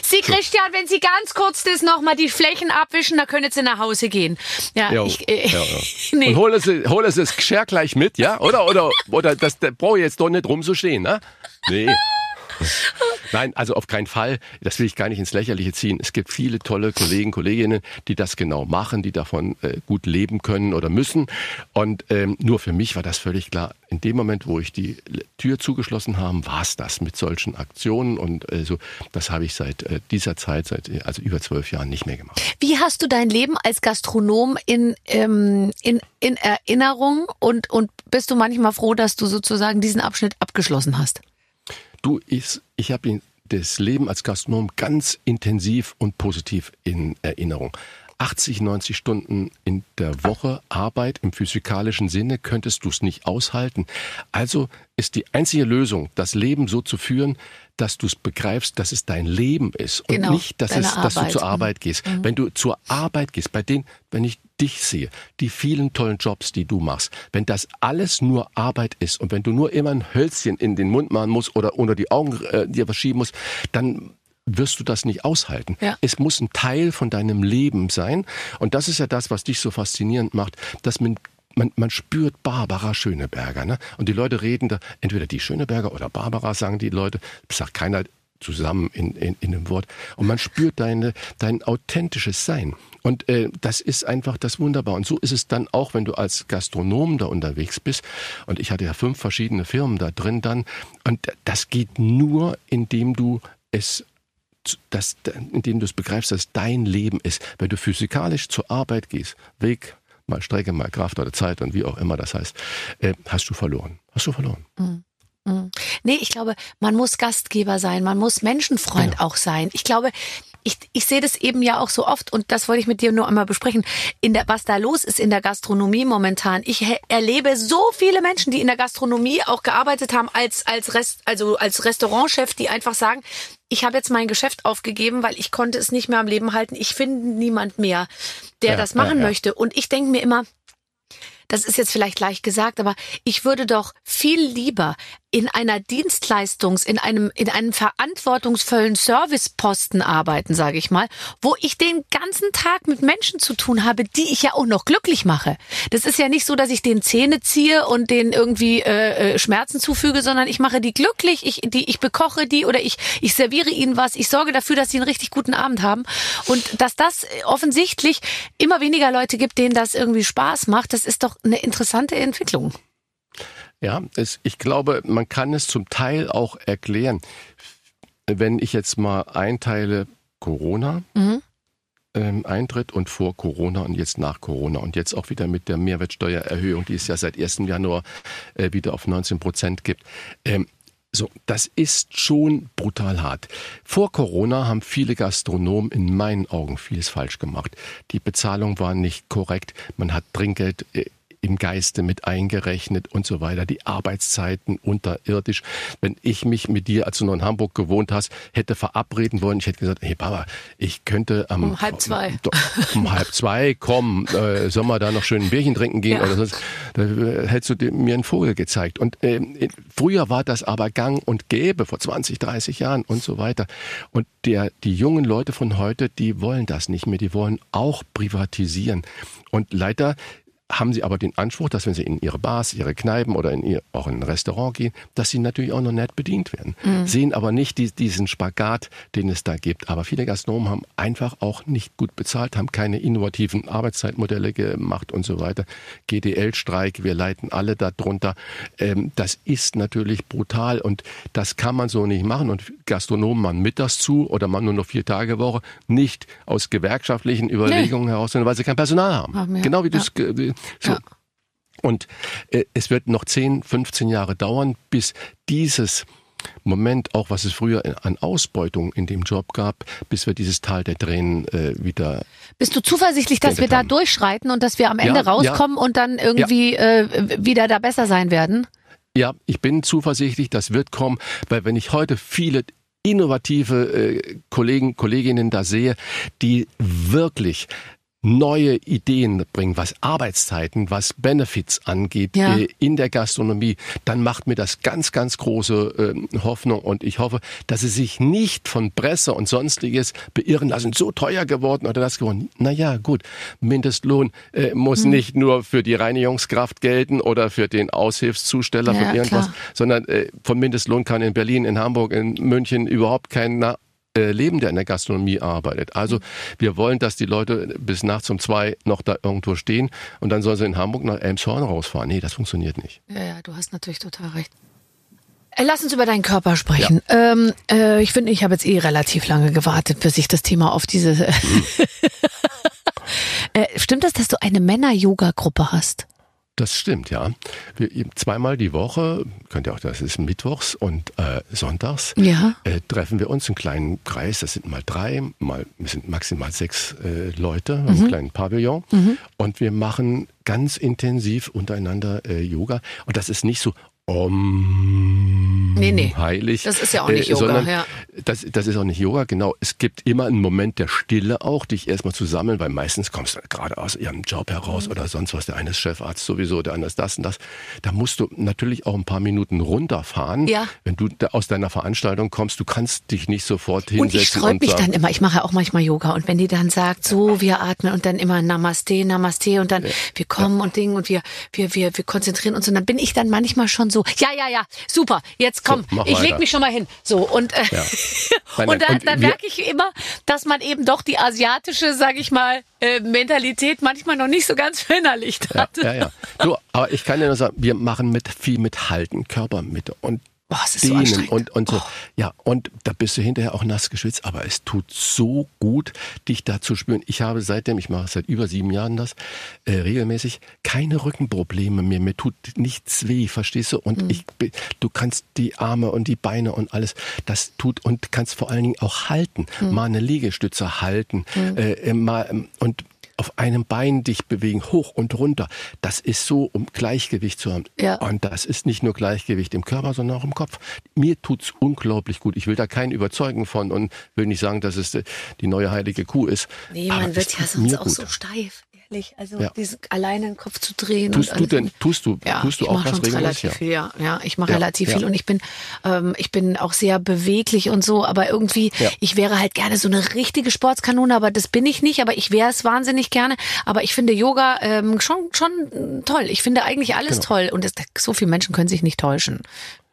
Sie, Christian, wenn Sie ganz kurz das nochmal die Flächen abwischen, dann können Sie nach Hause gehen. Ja,
Jo.
ich, äh,
Ja, ja.
nee.
Und hol es, hol es das Geschirr gleich mit, ja? Oder, oder, oder das, der braucht jetzt doch nicht rumzustehen, ne? Nee. Nein, also auf keinen Fall. Das will ich gar nicht ins Lächerliche ziehen. Es gibt viele tolle Kollegen, Kolleginnen, die das genau machen, die davon äh, gut leben können oder müssen. Und ähm, nur für mich war das völlig klar. In dem Moment, wo ich die Tür zugeschlossen habe, war es das mit solchen Aktionen. Und äh, so, das habe ich seit äh, dieser Zeit, seit also über zwölf Jahren nicht mehr gemacht.
Wie hast du dein Leben als Gastronom in, ähm, in, in Erinnerung und, und bist du manchmal froh, dass du sozusagen diesen Abschnitt abgeschlossen hast?
Du, ich, ich habe das Leben als Gastronom ganz intensiv und positiv in Erinnerung. 80, 90 Stunden in der Woche Arbeit im physikalischen Sinne könntest du es nicht aushalten. Also ist die einzige Lösung, das Leben so zu führen, dass du es begreifst, dass es dein Leben ist und
Genau,
nicht, dass, es, dass du zur
Mhm.
Arbeit gehst. Wenn du zur Arbeit gehst, bei denen, wenn ich dich sehe, die vielen tollen Jobs, die du machst, wenn das alles nur Arbeit ist und wenn du nur immer ein Hölzchen in den Mund machen musst oder unter die Augen äh, dir was schieben musst, dann wirst du das nicht aushalten.
Ja.
Es muss ein Teil von deinem Leben sein. Und das ist ja das, was dich so faszinierend macht, dass man man, man spürt Barbara Schöneberger. Ne? Und die Leute reden da, entweder die Schöneberger oder Barbara, sagen die Leute, sagt keiner zusammen in, in, in einem Wort. Und man spürt deine, dein authentisches Sein. Und äh, das ist einfach das Wunderbar. Und so ist es dann auch, wenn du als Gastronom da unterwegs bist. Und ich hatte ja fünf verschiedene Firmen da drin dann. Und das geht nur, indem du es das, indem du es begreifst, dass es dein Leben ist. Wenn du physikalisch zur Arbeit gehst, Weg, mal Strecke, mal Kraft oder Zeit und wie auch immer das heißt, äh, hast du verloren. Hast du verloren.
Nee, ich glaube, man muss Gastgeber sein, man muss Menschenfreund
Genau.
auch sein. Ich glaube, ich, ich sehe das eben ja auch so oft und das wollte ich mit dir nur einmal besprechen. In der, was da los ist in der Gastronomie momentan. Ich erlebe so viele Menschen, die in der Gastronomie auch gearbeitet haben als als Rest, also als Restaurantchef, die einfach sagen, ich habe jetzt mein Geschäft aufgegeben, weil ich konnte es nicht mehr am Leben halten. Ich finde niemand mehr, der
Ja,
das
ja,
machen
ja.
möchte. Und ich denke mir immer, das ist jetzt vielleicht leicht gesagt, aber ich würde doch viel lieber in einer Dienstleistungs-, in einem, in einem verantwortungsvollen Serviceposten arbeiten, sage ich mal, wo ich den ganzen Tag mit Menschen zu tun habe, die ich ja auch noch glücklich mache. Das ist ja nicht so, dass ich den Zähne ziehe und denen irgendwie äh, äh, Schmerzen zufüge, sondern ich mache die glücklich, ich, die, ich bekoche die oder ich, ich serviere ihnen was, ich sorge dafür, dass sie einen richtig guten Abend haben. Und dass das offensichtlich immer weniger Leute gibt, denen das irgendwie Spaß macht, das ist doch eine interessante Entwicklung.
Ja, es, ich glaube, man kann es zum Teil auch erklären. Wenn ich jetzt mal einteile Corona,
Mhm.
ähm, Eintritt und vor Corona und jetzt nach Corona und jetzt auch wieder mit der Mehrwertsteuererhöhung, die es ja seit 1. Januar äh, wieder auf 19 Prozent gibt. Ähm, so, das ist schon brutal hart. Vor Corona haben viele Gastronomen in meinen Augen vieles falsch gemacht. Die Bezahlung war nicht korrekt. Man hat Trinkgeld äh, im Geiste mit eingerechnet und so weiter. Die Arbeitszeiten unterirdisch. Wenn ich mich mit dir, als du noch in Hamburg gewohnt hast, hätte verabreden wollen, ich hätte gesagt, hey Papa, ich könnte am
um halb zwei,
um halb zwei kommen, äh, soll man da noch schön ein Bierchen trinken gehen ja. oder sonst, da äh, hättest du mir einen Vogel gezeigt. Und äh, früher war das aber gang und gäbe, vor 20, 30 Jahren und so weiter. Und der, die jungen Leute von heute, die wollen das nicht mehr, die wollen auch privatisieren. Und leider haben sie aber den Anspruch, dass wenn sie in ihre Bars, ihre Kneipen oder in ihr, auch in ein Restaurant gehen, dass sie natürlich auch noch nett bedient werden. Mhm. Sehen aber nicht die, diesen Spagat, den es da gibt. Aber viele Gastronomen haben einfach auch nicht gut bezahlt, haben keine innovativen Arbeitszeitmodelle gemacht und so weiter. GDL-Streik, wir leiten alle darunter. Ähm, das ist natürlich brutal und das kann man so nicht machen. Und Gastronomen machen mittags zu oder man nur noch vier Tage Woche, nicht aus gewerkschaftlichen Überlegungen nee. heraus, sondern weil sie kein Personal haben. haben genau wie du es so. Ja. Und äh, es wird noch 10, 15 Jahre dauern, bis dieses Moment, auch was es früher an Ausbeutung in dem Job gab, bis wir dieses Tal der Tränen äh, wieder.
Bist du zuversichtlich, dass wir da haben. durchschreiten und dass wir am Ende ja, rauskommen ja. und dann irgendwie ja. äh, wieder da besser sein werden?
Ja, ich bin zuversichtlich, das wird kommen, weil wenn ich heute viele innovative äh, Kollegen, Kolleginnen da sehe, die wirklich neue Ideen bringen, was Arbeitszeiten, was Benefits angeht ja. äh, in der Gastronomie, dann macht mir das ganz, ganz große äh, Hoffnung und ich hoffe, dass sie sich nicht von Presse und sonstiges beirren lassen, so teuer geworden oder das geworden. Naja, gut, Mindestlohn äh, muss hm. nicht nur für die Reinigungskraft gelten oder für den Aushilfszusteller ja, von irgendwas, klar. sondern äh, vom Mindestlohn kann in Berlin, in Hamburg, in München überhaupt keiner leben, der in der Gastronomie arbeitet. Also wir wollen, dass die Leute bis nachts um zwei noch da irgendwo stehen und dann sollen sie in Hamburg nach Elmshorn rausfahren. Nee, das funktioniert nicht.
Ja, ja, du hast natürlich total recht. Äh, lass uns über deinen Körper sprechen. Ja. Ähm, äh, ich finde, ich habe jetzt eh relativ lange gewartet, bis ich das Thema auf diese. Mhm. äh, stimmt das, dass du eine Männer-Yoga-Gruppe hast?
Das stimmt, ja. Wir, zweimal die Woche, könnt ihr auch, das ist mittwochs und äh, sonntags, ja. äh, treffen wir uns im kleinen Kreis. Das sind mal drei, mal wir sind maximal sechs äh, Leute, mhm. im kleinen Pavillon. Mhm. Und wir machen ganz intensiv untereinander äh, Yoga. Und das ist nicht so, Om nee, nee. heilig.
Das ist ja auch nicht äh, Yoga.
Ja. Das, das ist auch nicht Yoga, genau. Es gibt immer einen Moment der Stille auch, dich erstmal zu sammeln, weil meistens kommst du gerade aus ihrem Job heraus mhm. oder sonst was. Der eine ist Chefarzt sowieso, der andere ist das und das. Da musst du natürlich auch ein paar Minuten runterfahren. Ja. Wenn du aus deiner Veranstaltung kommst, du kannst dich nicht sofort hinsetzen.
Und ich sträub mich dann immer, ich mache ja auch manchmal Yoga und wenn die dann sagt, so, wir atmen und dann immer Namaste, Namaste und dann ja. wir kommen ja. und Ding und wir, wir, wir, wir konzentrieren uns und dann bin ich dann manchmal schon so so, ja, ja, ja, super, jetzt komm, so, ich leg mich schon mal hin. So, und, äh, ja. und da, dann merke ich immer, dass man eben doch die asiatische, sag ich mal, äh, Mentalität manchmal noch nicht so ganz verinnerlicht hat.
Ja, ja, ja. Du, aber ich kann dir nur sagen, wir machen mit viel mit Halten, Körpermitte und Boah, es ist dehnen so und, und so. Oh. Ja, und da bist du hinterher auch nass geschwitzt, aber es tut so gut, dich da zu spüren. Ich habe seitdem, ich mache seit über sieben Jahren das, äh, regelmäßig keine Rückenprobleme mehr. Mir tut nichts weh, verstehst du? Und mhm. ich, du kannst die Arme und die Beine und alles, das tut und kannst vor allen Dingen auch halten. Mhm. Mal eine Liegestütze halten, mhm. äh, mal, und auf einem Bein dich bewegen, hoch und runter. Das ist so, um Gleichgewicht zu haben. Ja. Und das ist nicht nur Gleichgewicht im Körper, sondern auch im Kopf. Mir tut's unglaublich gut. Ich will da keinen überzeugen von und will nicht sagen, dass es die neue heilige Kuh ist.
Nee, man wird ja sonst auch gut. so steif ehrlich. Also ja. diesen alleine den Kopf zu drehen.
Tust du denn, tust du,
ja,
tust du
auch was regelmäßig? viel, ja. Ja, ich mache relativ viel und ich bin, ähm, ich bin auch sehr beweglich und so, aber irgendwie, ich wäre halt gerne so eine richtige Sportskanone, aber das bin ich nicht, aber ich wäre es wahnsinnig gerne. Aber ich finde Yoga ähm, schon, schon toll. Ich finde eigentlich alles genau. toll und es, so viele Menschen können sich nicht täuschen.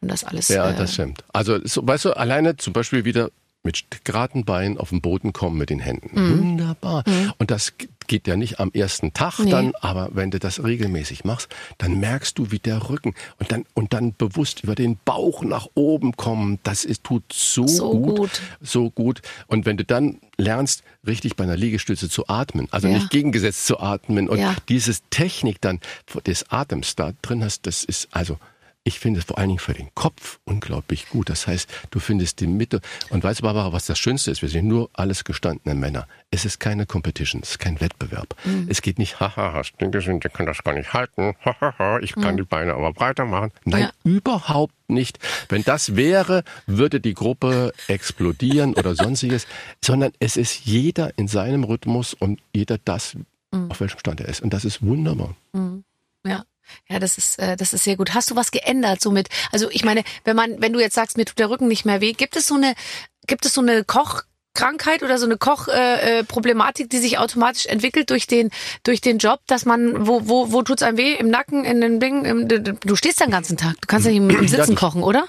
Und das alles.
Ja, äh, das stimmt. Also, so, weißt du, alleine zum Beispiel wieder mit geraden Beinen auf den Boden kommen mit den Händen. Mhm. Wunderbar. Mhm. Und das geht ja nicht am ersten Tag
Nee.
dann, aber wenn du das regelmäßig machst, dann merkst du, wie der Rücken und dann, und dann bewusst über den Bauch nach oben kommen, das ist, tut so,
So
gut,
gut.
so gut. Und wenn du dann lernst, richtig bei einer Liegestütze zu atmen, also
Ja.
nicht gegengesetzt zu atmen und
Ja.
dieses Technik dann des Atems da drin hast, das ist also ich finde es vor allen Dingen für den Kopf unglaublich gut. Das heißt, du findest die Mitte. Und weißt du, Barbara, was das Schönste ist? Wir sind nur alles gestandene Männer. Es ist keine Competition, es ist kein Wettbewerb. Es geht nicht, haha, Stinkeschund, der kann das gar nicht halten. Hahaha, ich kann die Beine aber breiter machen. Nein,
Ja.
überhaupt nicht. Wenn das wäre, würde die Gruppe explodieren oder sonstiges. Sondern es ist jeder in seinem Rhythmus und jeder das, auf welchem Stand er ist. Und das ist wunderbar.
Ja. Ja, das ist, äh, das ist sehr gut. Hast du was geändert somit? Also ich meine, wenn man, wenn du jetzt sagst, mir tut der Rücken nicht mehr weh, gibt es so eine, gibt es so eine Kochkrankheit oder so eine Kochproblematik, äh, Problematik, die sich automatisch entwickelt durch den, durch den Job, dass man, wo, wo, wo tut's einem weh? Im Nacken, in den Dingen, im, du stehst den ganzen Tag. Du kannst ja nicht im, im Sitzen kochen, oder?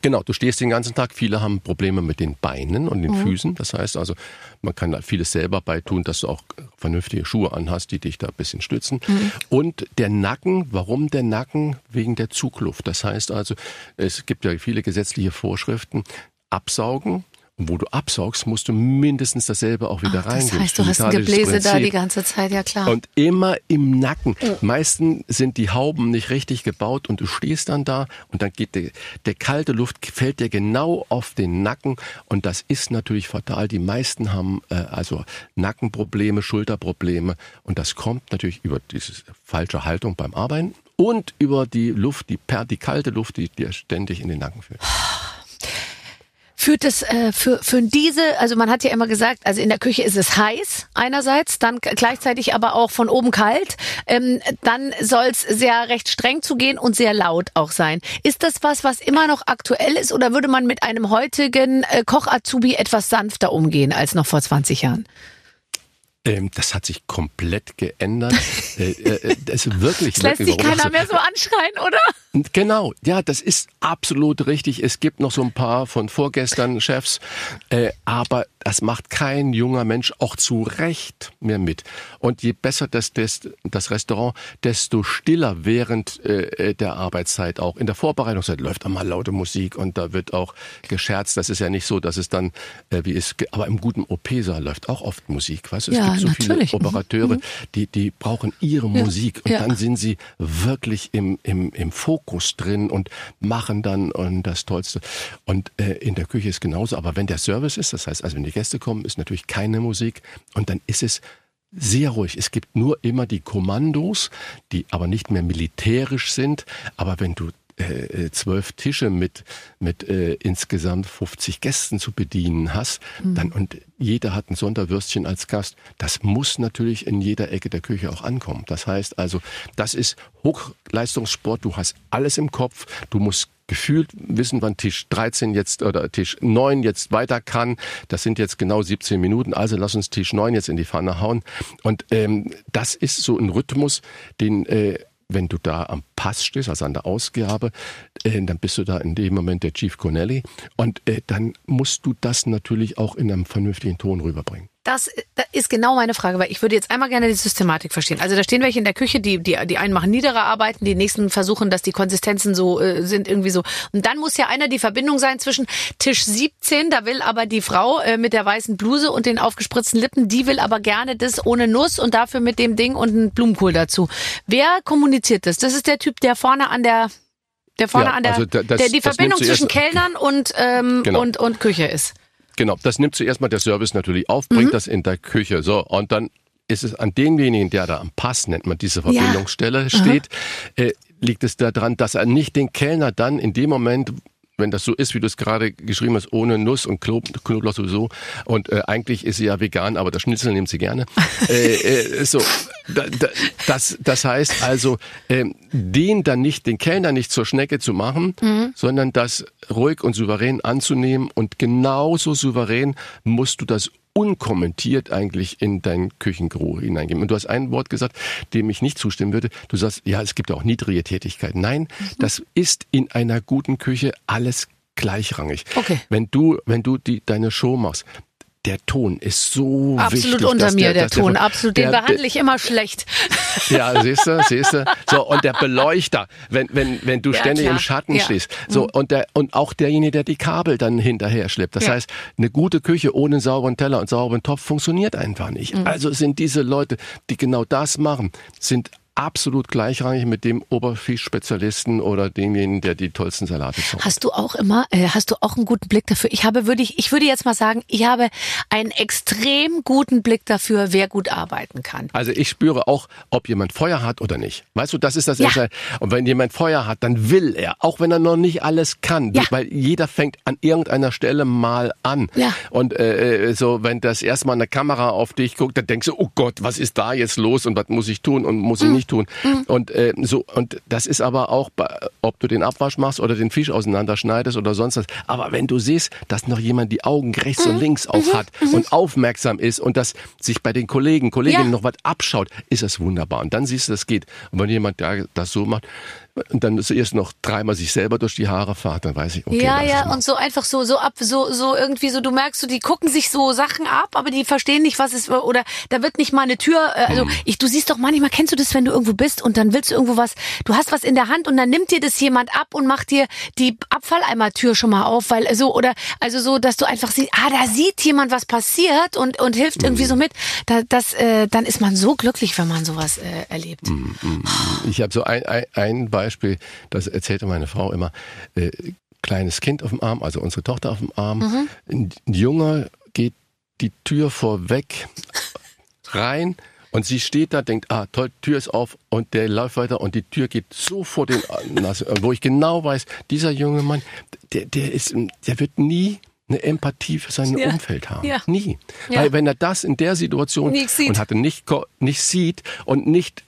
Genau, du stehst den ganzen Tag. Viele haben Probleme mit den Beinen und den Füßen. Das heißt also, man kann da vieles selber beitun, dass du auch vernünftige Schuhe anhast, die dich da ein bisschen stützen. Und der Nacken, warum der Nacken? Wegen der Zugluft. Das heißt also, es gibt ja viele gesetzliche Vorschriften. Absaugen. Und wo du absaugst, musst du mindestens dasselbe auch wieder
Ach, das heißt, du hast ein Gebläse da
Prinzip.
die ganze Zeit, ja klar.
Und immer im Nacken. Meistens sind die Hauben nicht richtig gebaut und du stehst dann da und dann geht der, der kalte Luft fällt dir genau auf den Nacken und das ist natürlich fatal. Die meisten haben äh, also Nackenprobleme, Schulterprobleme und das kommt natürlich über diese falsche Haltung beim Arbeiten und über die Luft, die, per, die kalte Luft, die dir ständig in den Nacken fällt.
Führt es äh, für, für diese, also man hat ja immer gesagt, also in der Küche ist es heiß einerseits, dann gleichzeitig aber auch von oben kalt. Ähm, dann soll es sehr recht streng zugehen und sehr laut auch sein. Ist das was, was immer noch aktuell ist oder würde man mit einem heutigen äh, Koch-Azubi etwas sanfter umgehen als noch vor 20 Jahren?
Ähm, das hat sich komplett geändert. äh, äh, das ist wirklich,
Es lässt sich keiner mehr so anschreien, oder?
Genau, ja, das ist absolut richtig. Es gibt noch so ein paar von vorgestern Chefs, äh, aber das macht kein junger Mensch auch zu Recht mehr mit. Und je besser das, das, das Restaurant, desto stiller während äh, der Arbeitszeit auch. In der Vorbereitungszeit läuft einmal laute Musik und da wird auch gescherzt. Das ist ja nicht so, dass es dann, äh, wie es, aber im guten OP-Saal läuft auch oft Musik. Weißt du, es
Ja,
gibt so
natürlich.
viele Operateure, die, die brauchen ihre Musik und
ja.
dann sind sie wirklich im, im, im Fokus drin und machen dann und das Tollste. Und äh, in der Küche ist genauso. Aber wenn der Service ist, das heißt also, wenn die Gäste kommen, ist natürlich keine Musik und dann ist es sehr ruhig. Es gibt nur immer die Kommandos, die aber nicht mehr militärisch sind. Aber wenn du äh, äh, zwölf Tische mit, mit äh, insgesamt 50 Gästen zu bedienen hast, dann und jeder hat ein Sonderwürstchen als Gast, das muss natürlich in jeder Ecke der Küche auch ankommen. Das heißt also, das ist Hochleistungssport, du hast alles im Kopf, du musst gefühlt wissen, wann Tisch 13 jetzt oder Tisch 9 jetzt weiter kann. Das sind jetzt genau 17 Minuten, also lass uns Tisch 9 jetzt in die Pfanne hauen. Und ähm, das ist so ein Rhythmus, den äh, wenn du da am Pass stehst, also an der Ausgabe, äh, dann bist du da in dem Moment der Chief Connelly und äh, dann musst du das natürlich auch in einem vernünftigen Ton rüberbringen.
Das, das ist genau meine Frage, weil ich würde jetzt einmal gerne die Systematik verstehen. Also da stehen welche in der Küche, die, die, die einen machen niedere Arbeiten, die nächsten versuchen, dass die Konsistenzen so äh, sind, irgendwie so. Und dann muss ja einer die Verbindung sein zwischen Tisch 17, da will aber die Frau äh, mit der weißen Bluse und den aufgespritzten Lippen, die will aber gerne das ohne Nuss und dafür mit dem Ding und einen Blumenkohl dazu. Wer kommuniziert das? Das ist der Typ, der vorne an der der vorne
Ja,
an der,
also da- das-
der die Verbindung zwischen Kellnern und, ähm,
Genau.
und, und Küche ist.
Genau, das nimmt zuerst mal der Service natürlich auf, bringt das in der Küche. So, und dann ist es an denjenigen, der da am Pass, nennt man diese Verbindungsstelle, steht, äh, liegt es daran, dass er nicht den Kellner dann in dem Moment wenn das so ist, wie du es gerade geschrieben hast, ohne Nuss und Knob Knoblauch sowieso. Und äh, eigentlich ist sie ja vegan, aber das Schnitzel nimmt sie gerne. äh, äh, so, da, da, das, das heißt also, ähm, den dann nicht, den Kellner nicht zur Schnecke zu machen, sondern das ruhig und souverän anzunehmen und genauso souverän musst du das unkommentiert eigentlich in dein Küchengeruch hineingeben. Und du hast ein Wort gesagt, dem ich nicht zustimmen würde. Du sagst, ja, es gibt auch niedrige Tätigkeiten. Nein, das ist in einer guten Küche alles gleichrangig.
Okay.
Wenn du, wenn du die, deine Show machst, der Ton ist so
Absolut
wichtig.
unter
dass
mir, der,
dass
Ton. Absolut. Den
der-
behandle ich immer schlecht.
Ja, siehst du, siehst du. So, und der Beleuchter, wenn, wenn, wenn du
Ja,
ständig
klar.
im Schatten
Ja. Mhm.
stehst. So, und der, und auch derjenige, der die Kabel dann hinterher schleppt. Das
Ja.
heißt, eine gute Küche ohne einen sauberen Teller und sauberen Topf funktioniert einfach nicht.
Mhm.
Also sind diese Leute, die genau das machen, sind absolut gleichrangig mit dem Oberfischspezialisten oder demjenigen, der die tollsten Salate zaubert.
Hast du auch immer, äh, hast du auch einen guten Blick dafür? Ich habe, würde ich, ich würde jetzt mal sagen, ich habe einen extrem guten Blick dafür, wer gut arbeiten kann.
Also ich spüre auch, ob jemand Feuer hat oder nicht. Weißt du, das ist das
Ja.
Entscheidende. Und wenn jemand Feuer hat, dann will er, auch wenn er noch nicht alles kann,
Ja.
weil jeder fängt an irgendeiner Stelle mal an.
Ja.
Und äh, äh, so, wenn das erstmal eine Kamera auf dich guckt, dann denkst du, oh Gott, was ist da jetzt los und was muss ich tun und muss ich
Mhm.
nicht tun. Und äh, so und das ist aber auch, ob du den Abwasch machst oder den Fisch auseinanderschneidest oder sonst was. Aber wenn du siehst, dass noch jemand die Augen rechts
Mhm.
und links auf hat und aufmerksam ist und das sich bei den Kollegen, Kolleginnen
Ja.
noch was abschaut, ist das wunderbar. Und dann siehst du, das geht. Und wenn jemand das so macht und dann zuerst noch dreimal sich selber durch die Haare fährt, dann weiß ich, okay,
ja, ja, und so einfach so, so ab, so, so irgendwie so, du merkst so, die gucken sich so Sachen ab, aber die verstehen nicht, was es, oder da wird nicht mal eine Tür, äh, also ich, du siehst doch manchmal, kennst du das, wenn du irgendwo bist und dann willst du irgendwo was, du hast was in der Hand und dann nimmt dir das jemand ab und macht dir die Abfalleimertür schon mal auf, weil so, oder, also so, dass du einfach siehst, ah, da sieht jemand, was passiert und, und hilft irgendwie so mit, da, das, äh, dann ist man so glücklich, wenn man sowas äh, erlebt.
Ich habe so ein, ein, ein Beispiel, das erzählte meine Frau immer. Äh, kleines Kind auf dem Arm, also unsere Tochter auf dem Arm.
Mhm.
Ein Junge geht die Tür vorweg rein und sie steht da, denkt, ah toll, Tür ist auf und der läuft weiter und die Tür geht so vor den wo ich genau weiß, dieser junge Mann, der, der ist, der wird nie eine Empathie für sein
Ja.
Umfeld haben.
Ja.
Nie.
Ja.
Weil wenn er das in der Situation und hatte nicht, nicht sieht und nicht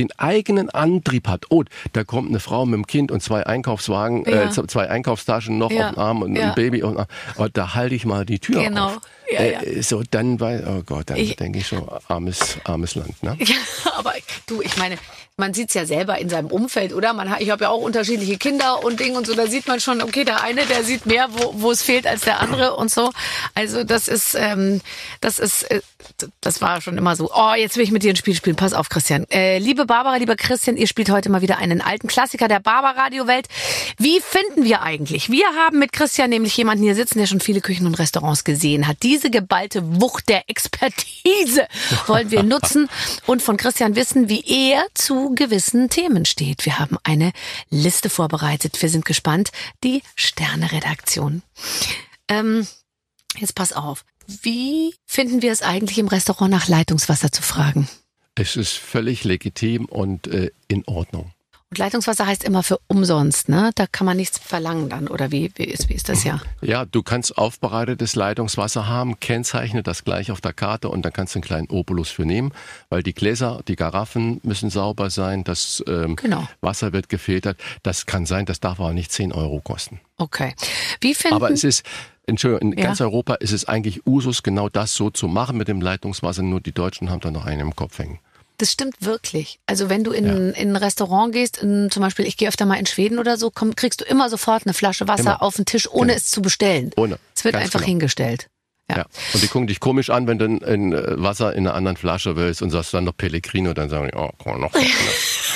den eigenen Antrieb hat. Oh, da kommt eine Frau mit dem Kind und zwei Einkaufswagen,
Ja.
äh, zwei Einkaufstaschen noch
Ja.
auf dem Arm und
Ja.
ein Baby und, und da halte ich mal die Tür
Genau.
auf.
Ja,
äh, So, dann war, oh Gott, dann
Ich-
denke ich schon, armes, armes Land, ne?
Ja, aber du, ich meine, man sieht's ja selber in seinem Umfeld, oder? Man, ich habe ja auch unterschiedliche Kinder und Ding und so, da sieht man schon, okay, der eine, der sieht mehr, wo, wo es fehlt als der andere und so. Also das ist, ähm, das ist, äh, das war schon immer so. Oh, jetzt will ich mit dir ein Spiel spielen. Pass auf, Christian. Äh, liebe Barbara, lieber Christian, ihr spielt heute mal wieder einen alten Klassiker der Barbara-Radio-Welt. Wie finden wir eigentlich? Wir haben mit Christian nämlich jemanden hier sitzen, der schon viele Küchen und Restaurants gesehen hat. Diese geballte Wucht der Expertise wollen wir nutzen und von Christian wissen, wie er zu gewissen Themen steht. Wir haben eine Liste vorbereitet. Wir sind gespannt. Die Sterne-Redaktion. Ähm, jetzt pass auf. Wie finden wir es eigentlich im Restaurant nach Leitungswasser zu fragen?
Es ist völlig legitim und äh, in Ordnung.
Und Leitungswasser heißt immer für umsonst, ne? Da kann man nichts verlangen dann, oder wie, wie, ist, wie ist das ja?
Ja, du kannst aufbereitetes Leitungswasser haben, kennzeichne das gleich auf der Karte und dann kannst du einen kleinen Obolus für nehmen, weil die Gläser, die Garaffen müssen sauber sein, das ähm,
Genau.
Wasser wird gefiltert. Das kann sein, das darf aber nicht 10 Euro kosten.
Okay. Wie finden
Aber es ist, Entschuldigung, in
Ja.
ganz Europa ist es eigentlich Usus, genau das so zu machen mit dem Leitungswasser, nur die Deutschen haben da noch einen im Kopf hängen.
Das stimmt wirklich. Also wenn du in, in ein Restaurant gehst, in, zum Beispiel, ich gehe öfter mal in Schweden oder so, komm, kriegst du immer sofort eine Flasche Wasser
Immer.
auf den Tisch, ohne
Genau.
es zu bestellen.
Ohne.
Es wird
Ganz
einfach
genau.
hingestellt. Ja.
Ja. Und die gucken dich komisch an, wenn du ein, äh, Wasser in einer anderen Flasche willst und sagst dann noch Pellegrino, dann sagen die, oh, komm, noch.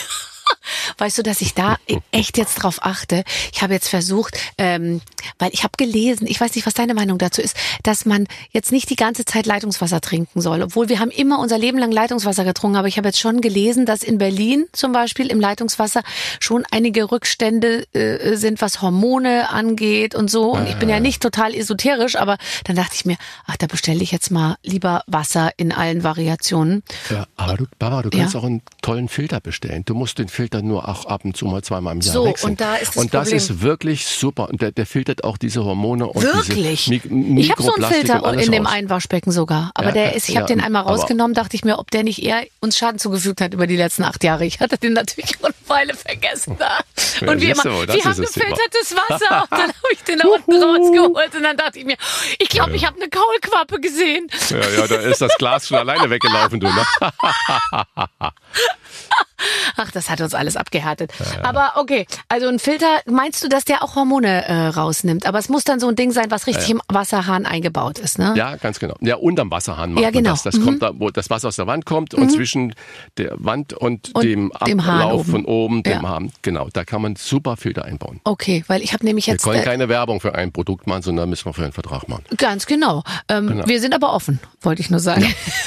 Weißt du, dass ich da echt jetzt drauf achte? Ich habe jetzt versucht, ähm, weil ich habe gelesen, ich weiß nicht, was deine Meinung dazu ist, dass man jetzt nicht die ganze Zeit Leitungswasser trinken soll. Obwohl wir haben immer unser Leben lang Leitungswasser getrunken, aber ich habe jetzt schon gelesen, dass in Berlin zum Beispiel im Leitungswasser schon einige Rückstände äh, sind, was Hormone angeht und so. Und ich bin ja nicht total esoterisch, aber dann dachte ich mir, ach, da bestelle ich jetzt mal lieber Wasser in allen Variationen.
Ja, aber du, Baba, du
Ja.
kannst auch einen tollen Filter bestellen. Du musst den Filter nur auch ab und zu mal zweimal im Jahr
So,
wechseln.
und da ist das
Und das
Problem.
ist wirklich super. Und der, der filtert auch diese Hormone und
Wirklich?
diese Mik
ich habe so einen Filter in dem
raus.
Einwaschbecken sogar. Aber
Ja,
der
ja,
ist, ich habe
ja,
den einmal rausgenommen, dachte ich mir, ob der nicht eher uns Schaden zugefügt hat über die letzten acht Jahre. Ich hatte den natürlich schon eine Weile vergessen da.
Ja,
Und wie immer, wir haben gefiltertes Wasser. Und dann habe ich den da unten rausgeholt und dann dachte ich mir, ich glaube, ich habe eine Kaulquappe gesehen.
Ja, ja, da ist das Glas schon alleine weggelaufen, du. Ne?
Ach, das hat uns alles abgehärtet. Aber okay, also ein Filter, meinst du, dass der auch Hormone äh, rausnimmt? Aber es muss dann so ein Ding sein, was richtig im Wasserhahn eingebaut ist, ne?
Ja, ganz genau. Ja, unterm Wasserhahn macht
Ja, genau.
das. Das
Mhm.
kommt da, wo das Wasser aus der Wand kommt und zwischen der Wand und,
Und
dem
dem
Ablauf
oben.
von oben, dem
Ja.
Hahn. Genau, da kann man super Filter einbauen.
Okay, weil ich habe nämlich
Wir
jetzt
können
äh,
keine Werbung für ein Produkt machen, sondern müssen wir für einen Vertrag machen.
ganz genau. Ähm, Wir sind aber offen, wollte ich nur sagen.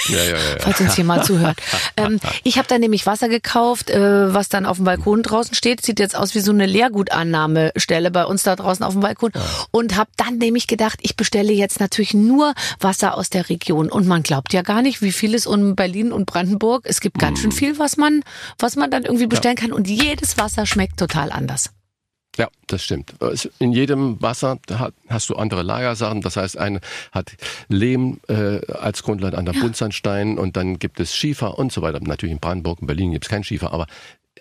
Ja, ja, ja. ja.
falls uns jemand zuhört. Ähm, ich habe dann nämlich Wasser gekauft, äh, was dann auf dem Balkon draußen steht. Sieht jetzt aus wie so eine Leergutannahmestelle bei uns da draußen auf dem Balkon. Und habe dann nämlich gedacht, ich bestelle jetzt natürlich nur Wasser aus der Region. Und man glaubt ja gar nicht, wie viel es in Berlin und Brandenburg. Es gibt ganz schön viel, was man, was man dann irgendwie bestellen kann. Und jedes Wasser schmeckt total anders.
Ja, das stimmt. In jedem Wasser hast du andere Lagersachen. Das heißt, eine hat Lehm äh, als Grundlage, andere Buntsandstein und dann gibt es Schiefer und so weiter. Natürlich in Brandenburg und Berlin gibt es keinen Schiefer, aber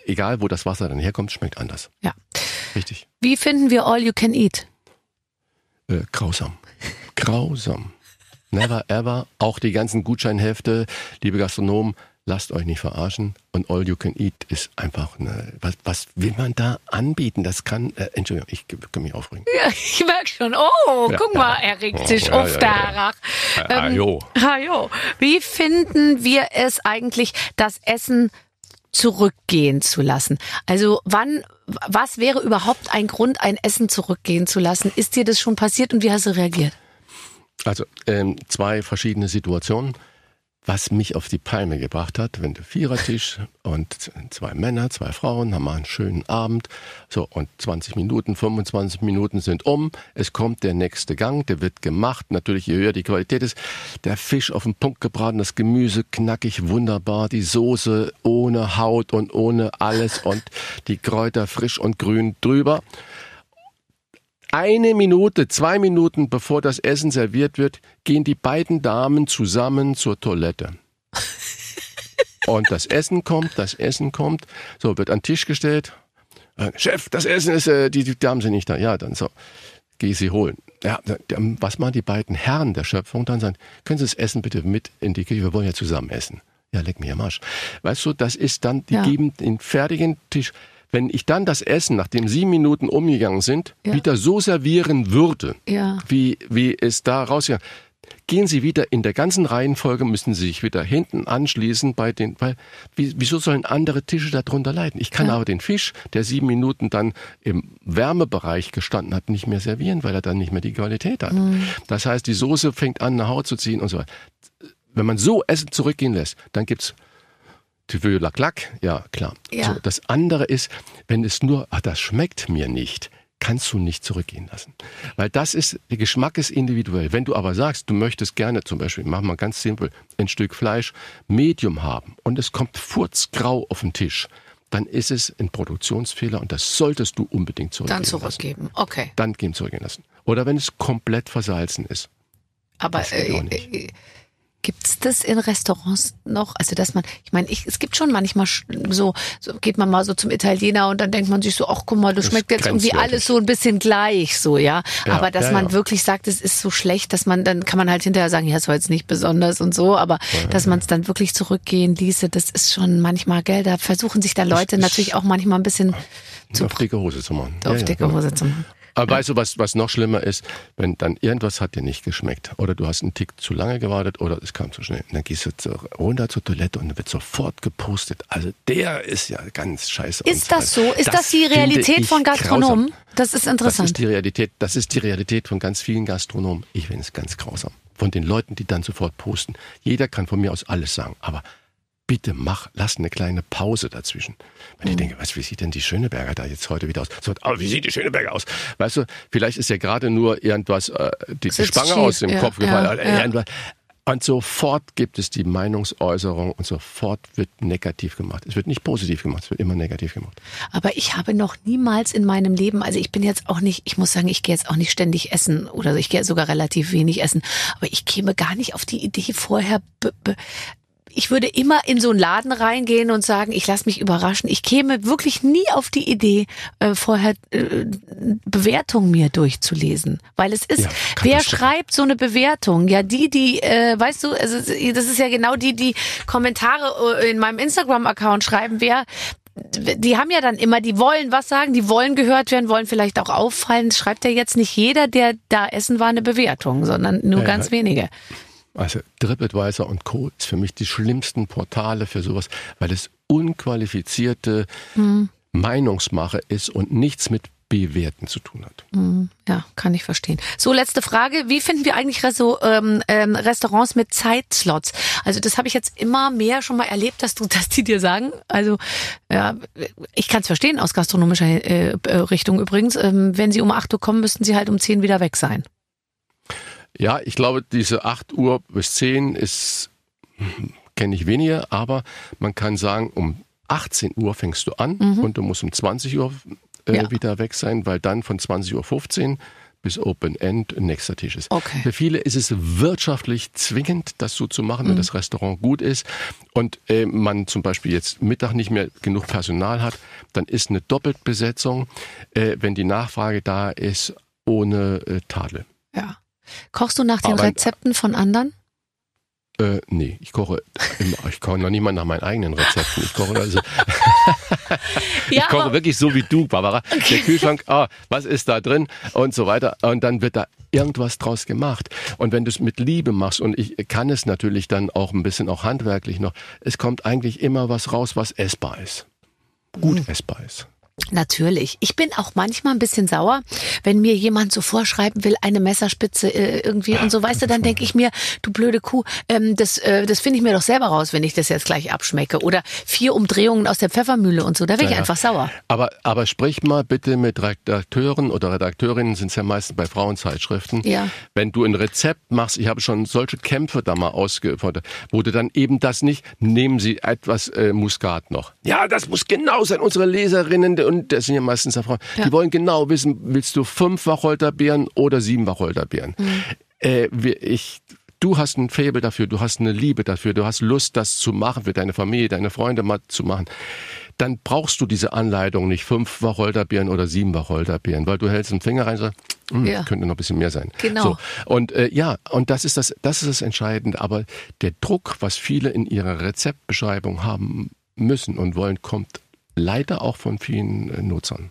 egal, wo das Wasser dann herkommt, schmeckt anders.
Ja.
Richtig.
Wie finden wir All You Can Eat?
Äh, grausam. Grausam. Never ever. Auch die ganzen Gutscheinhefte, liebe Gastronomen, lasst euch nicht verarschen. Und All You Can Eat ist einfach eine, was, was will man da anbieten? Das kann, äh, Entschuldigung, ich kann mich aufregen.
Ja, ich merke schon. Oh,
Ja.
guck mal, er regt sich
Ja,
auf,
ja, ja, ja. Ah, jo.
Jo. Wie finden wir es eigentlich, das Essen zurückgehen zu lassen? Also wann, was wäre überhaupt ein Grund, ein Essen zurückgehen zu lassen? Ist dir das schon passiert und wie hast du reagiert?
Also ähm, zwei verschiedene Situationen. Was mich auf die Palme gebracht hat, wenn der Vierertisch und zwei Männer, zwei Frauen haben einen schönen Abend. So, und 20 Minuten, 25 Minuten sind um. Es kommt der nächste Gang, der wird gemacht. Natürlich, je höher die Qualität ist, der Fisch auf den Punkt gebraten, das Gemüse knackig, wunderbar, die Soße ohne Haut und ohne alles und die Kräuter frisch und grün drüber. Eine Minute, zwei Minuten bevor das Essen serviert wird, gehen die beiden Damen zusammen zur Toilette. Und das Essen kommt, das Essen kommt, so wird an den Tisch gestellt. Äh, Chef, das Essen ist, äh, die, die Damen sind nicht da. Ja, dann so, geh sie holen. Ja, dann, was machen die beiden Herren der Schöpfung dann sagen? Können Sie das Essen bitte mit in die Küche? Wir wollen ja zusammen essen. Ja, leck mir am Arsch. Weißt du, das ist dann, die
Ja.
geben den fertigen Tisch. Wenn ich dann das Essen, nachdem sieben Minuten umgegangen sind,
Ja.
wieder so servieren würde,
Ja.
wie, wie es da rausgegangen Gehen Sie wieder in der ganzen Reihenfolge, müssen Sie sich wieder hinten anschließen bei den, weil, wie, wieso sollen andere Tische darunter leiden? Ich kann
Ja.
aber den Fisch, der sieben Minuten dann im Wärmebereich gestanden hat, nicht mehr servieren, weil er dann nicht mehr die Qualität hat.
Mhm.
Das heißt, die Soße fängt an, eine Haut zu ziehen und so weiter. Wenn man so Essen zurückgehen lässt, dann gibt's Tu veux la claque? Ja, klar.
Ja.
So, das andere ist, wenn es nur, ach, das schmeckt mir nicht, kannst du nicht zurückgehen lassen. Weil das ist, der Geschmack ist individuell. Wenn du aber sagst, du möchtest gerne zum Beispiel, machen wir ganz simpel, ein Stück Fleisch Medium haben und es kommt furzgrau auf den Tisch, dann ist es ein Produktionsfehler und das solltest du unbedingt zurückgehen
Dann
lassen.
zurückgeben. Okay.
Dann gehen zurückgehen lassen. Oder wenn es komplett versalzen ist.
Aber äh,
nicht.
äh, gibt's das in Restaurants noch? Also dass man, ich meine, ich, es gibt schon manchmal so, so geht man mal so zum Italiener und dann denkt man sich so, ach guck mal, das
Das
schmeckt jetzt irgendwie alles so ein bisschen gleich, so ja.
Ja,
aber dass
ja,
man
ja.
wirklich sagt, es ist so schlecht, dass man dann kann man halt hinterher sagen, ja, es war jetzt nicht besonders und so, aber dass man es dann wirklich zurückgehen ließe, das ist schon manchmal, gell, da versuchen sich da Leute natürlich auch manchmal ein bisschen zu
auf dicke Hose zu machen.
auf dicke
genau.
Hose zu machen.
Aber weißt du, was, was noch schlimmer ist? Wenn dann irgendwas hat dir nicht geschmeckt oder du hast einen Tick zu lange gewartet oder es kam zu schnell. Und dann gehst du runter zur Toilette und dann wird sofort gepostet. Also der ist ja ganz scheiße.
Ist das so? Ist das, die
finde
Realität von Gastronomen?
grausam.
Das ist
Das
interessant.
ist die Realität. Das ist die Realität von ganz vielen Gastronomen. Ich finde es ganz grausam. Von den Leuten, die dann sofort posten. Jeder kann von mir aus alles sagen. Aber bitte mach, lass eine kleine Pause dazwischen. Wenn
Mhm.
ich denke, was, wie sieht denn die Schöneberger da jetzt heute wieder aus? So, oh, wie sieht die Schöneberger aus? Weißt du, vielleicht ist ja gerade nur irgendwas, äh, die, die Spange
schief,
aus dem
ja,
Kopf gefallen.
ja,
oder
ja.
Und sofort gibt es die Meinungsäußerung und sofort wird negativ gemacht. Es wird nicht positiv gemacht, es wird immer negativ gemacht.
Aber ich habe noch niemals in meinem Leben, also ich bin jetzt auch nicht, ich muss sagen, ich gehe jetzt auch nicht ständig essen oder ich gehe sogar relativ wenig essen, aber ich käme gar nicht auf die Idee vorher, ich würde immer in so einen Laden reingehen und sagen, ich lasse mich überraschen. Ich käme wirklich nie auf die Idee, äh, vorher äh, Bewertungen mir durchzulesen. Weil es ist,
Ja,
wer schreibt so eine Bewertung? Ja, die, die, äh, weißt du, also das ist ja genau die, die Kommentare äh, in meinem Instagram-Account schreiben, wer die haben ja dann immer, die wollen was sagen, die wollen gehört werden, wollen vielleicht auch auffallen. Das schreibt ja jetzt nicht jeder, der da essen war, eine Bewertung, sondern nur
Ja,
ganz
ja.
wenige.
Also TripAdvisor und Co. ist für mich die schlimmsten Portale für sowas, weil es unqualifizierte Meinungsmache ist und nichts mit Bewerten zu tun hat.
Ja, kann ich verstehen. So, letzte Frage. Wie finden wir eigentlich Reso, ähm, ähm, Restaurants mit Zeitslots? Also das habe ich jetzt immer mehr schon mal erlebt, dass du, dass die dir sagen. Also ja, ich kann es verstehen aus gastronomischer äh, äh, Richtung übrigens. Ähm, wenn sie um 8 Uhr kommen, müssten sie halt um 10 wieder weg sein.
Ja, ich glaube, diese 8 Uhr bis 10 ist, kenne ich weniger, aber man kann sagen, um 18 Uhr fängst du an und du musst um 20 Uhr äh,
Ja.
wieder weg sein, weil dann von 20.15 Uhr bis Open End nächster Tisch ist.
Okay.
Für viele ist es wirtschaftlich zwingend, das so zu machen, wenn das Restaurant gut ist und äh, man zum Beispiel jetzt Mittag nicht mehr genug Personal hat, dann ist eine Doppeltbesetzung, äh, wenn die Nachfrage da ist, ohne äh, Tadel.
Ja. Kochst du nach den
Aber-
Rezepten von anderen?
Äh, nee, ich koche immer, ich koche noch nicht mal nach meinen eigenen Rezepten. Ich koche also,
Ja,
ich koche wirklich so wie du, Barbara. Der Kühlschrank, ah, was ist da drin und so weiter. Und dann wird da irgendwas draus gemacht. Und wenn du es mit Liebe machst, und ich kann es natürlich dann auch ein bisschen auch handwerklich noch, es kommt eigentlich immer was raus, was essbar ist. Gut
Mhm.
essbar ist.
Natürlich. Ich bin auch manchmal ein bisschen sauer, wenn mir jemand so vorschreiben will, eine Messerspitze äh, irgendwie und so, weißt du, dann denke ich mir, du blöde Kuh, ähm, das, äh, das finde ich mir doch selber raus, wenn ich das jetzt gleich abschmecke. Oder vier Umdrehungen aus der Pfeffermühle und so, da bin ich
Ja.
einfach sauer.
Aber, aber sprich mal bitte mit Redakteuren oder Redakteurinnen, sind es ja meistens bei Frauenzeitschriften.
Ja.
Wenn du ein Rezept machst, ich habe schon solche Kämpfe da mal ausgefordert, wo du dann eben das nicht, nehmen Sie etwas äh, Muskat noch. Ja, das muss genau sein. Unsere Leserinnen, und das sind ja meistens ja Frauen,
Ja.
die wollen genau wissen, willst du fünf Wacholderbeeren oder sieben Wacholderbeeren?
Mhm.
Äh, ich, du hast ein Faible dafür, du hast eine Liebe dafür, du hast Lust, das zu machen, für deine Familie, deine Freunde mal zu machen. Dann brauchst du diese Anleitung nicht fünf Wacholderbeeren oder sieben Wacholderbeeren, weil du hältst den Finger rein und sagst, hm,
Ja.
könnte noch ein bisschen mehr sein.
Genau.
So. Und äh, ja, und das ist das, das ist das Entscheidende. Aber der Druck, was viele in ihrer Rezeptbeschreibung haben müssen und wollen, kommt leider auch von vielen äh, Nutzern.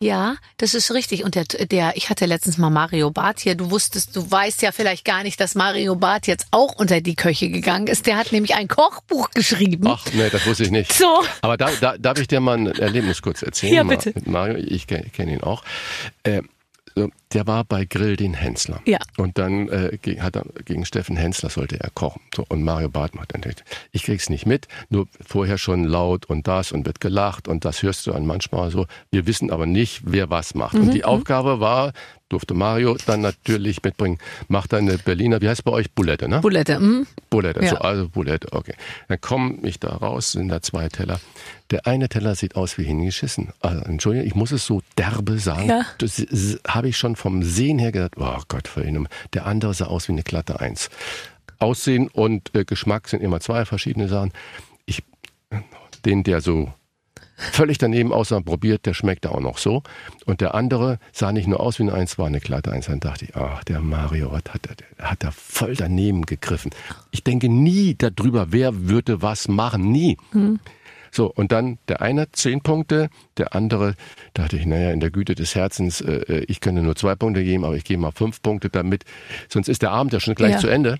Ja, das ist richtig. Und der, der, ich hatte letztens mal Mario Barth hier. Du wusstest, du weißt ja vielleicht gar nicht, dass Mario Barth jetzt auch unter die Köche gegangen ist. Der hat nämlich ein Kochbuch geschrieben.
Ach, nee, das wusste ich nicht.
So.
Aber da, da darf ich dir mal ein Erlebnis kurz erzählen?
Ja, bitte.
Mit Mario, ich kenne kenn ihn auch. Äh, so, der war bei Grill den Hensler.
Ja.
Und dann äh, hat er gegen Steffen Hensler sollte er kochen. So, und Mario Barth macht dann, ich krieg's nicht mit, nur vorher schon laut und das und wird gelacht und das hörst du an manchmal so. Wir wissen aber nicht, wer was macht. Und die Aufgabe war, durfte Mario dann natürlich mitbringen, macht eine Berliner, wie heißt bei euch, Bulette, ne?
Bulette. Hm?
Bulette,
Ja.
so, also Bulette, okay. Dann komme ich da raus, sind da zwei Teller. Der eine Teller sieht aus wie hingeschissen. Also, Entschuldigung, ich muss es so derbe sagen.
Ja.
Das habe ich schon vom Sehen her gedacht, oh Gott. Der andere sah aus wie eine glatte Eins. Aussehen und äh, Geschmack sind immer zwei verschiedene Sachen. Ich, den, der so völlig daneben aussah, probiert, der schmeckte auch noch so. Und der andere sah nicht nur aus wie eine Eins, war eine glatte Eins. Dann dachte ich, ach, der Mario, was hat er, hat er voll daneben gegriffen. Ich denke nie darüber, wer würde was machen, nie. So, und dann der eine zehn Punkte, der andere dachte ich, naja, in der Güte des Herzens, äh, äh, ich könnte nur zwei Punkte geben, aber ich gebe mal fünf Punkte damit, sonst ist der Abend ja schon gleich
Ja.
zu Ende.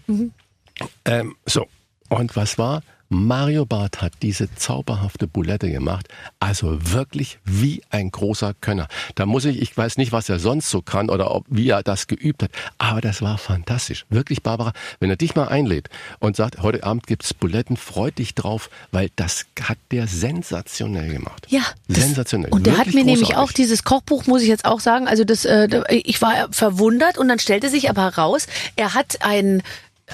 Ähm, so, und was war? Mario Barth hat diese zauberhafte Boulette gemacht, also wirklich wie ein großer Könner. Da muss ich, ich weiß nicht, was er sonst so kann oder ob, wie er das geübt hat, aber das war fantastisch. Wirklich, Barbara, wenn er dich mal einlädt und sagt, heute Abend gibt's Buletten, freut dich drauf, weil das hat der sensationell gemacht.
Ja.
sensationell.
Und der hat mir nämlich
großartig.
auch dieses Kochbuch, muss ich jetzt auch sagen, also das, äh, ich war verwundert und dann stellte sich aber heraus, er hat ein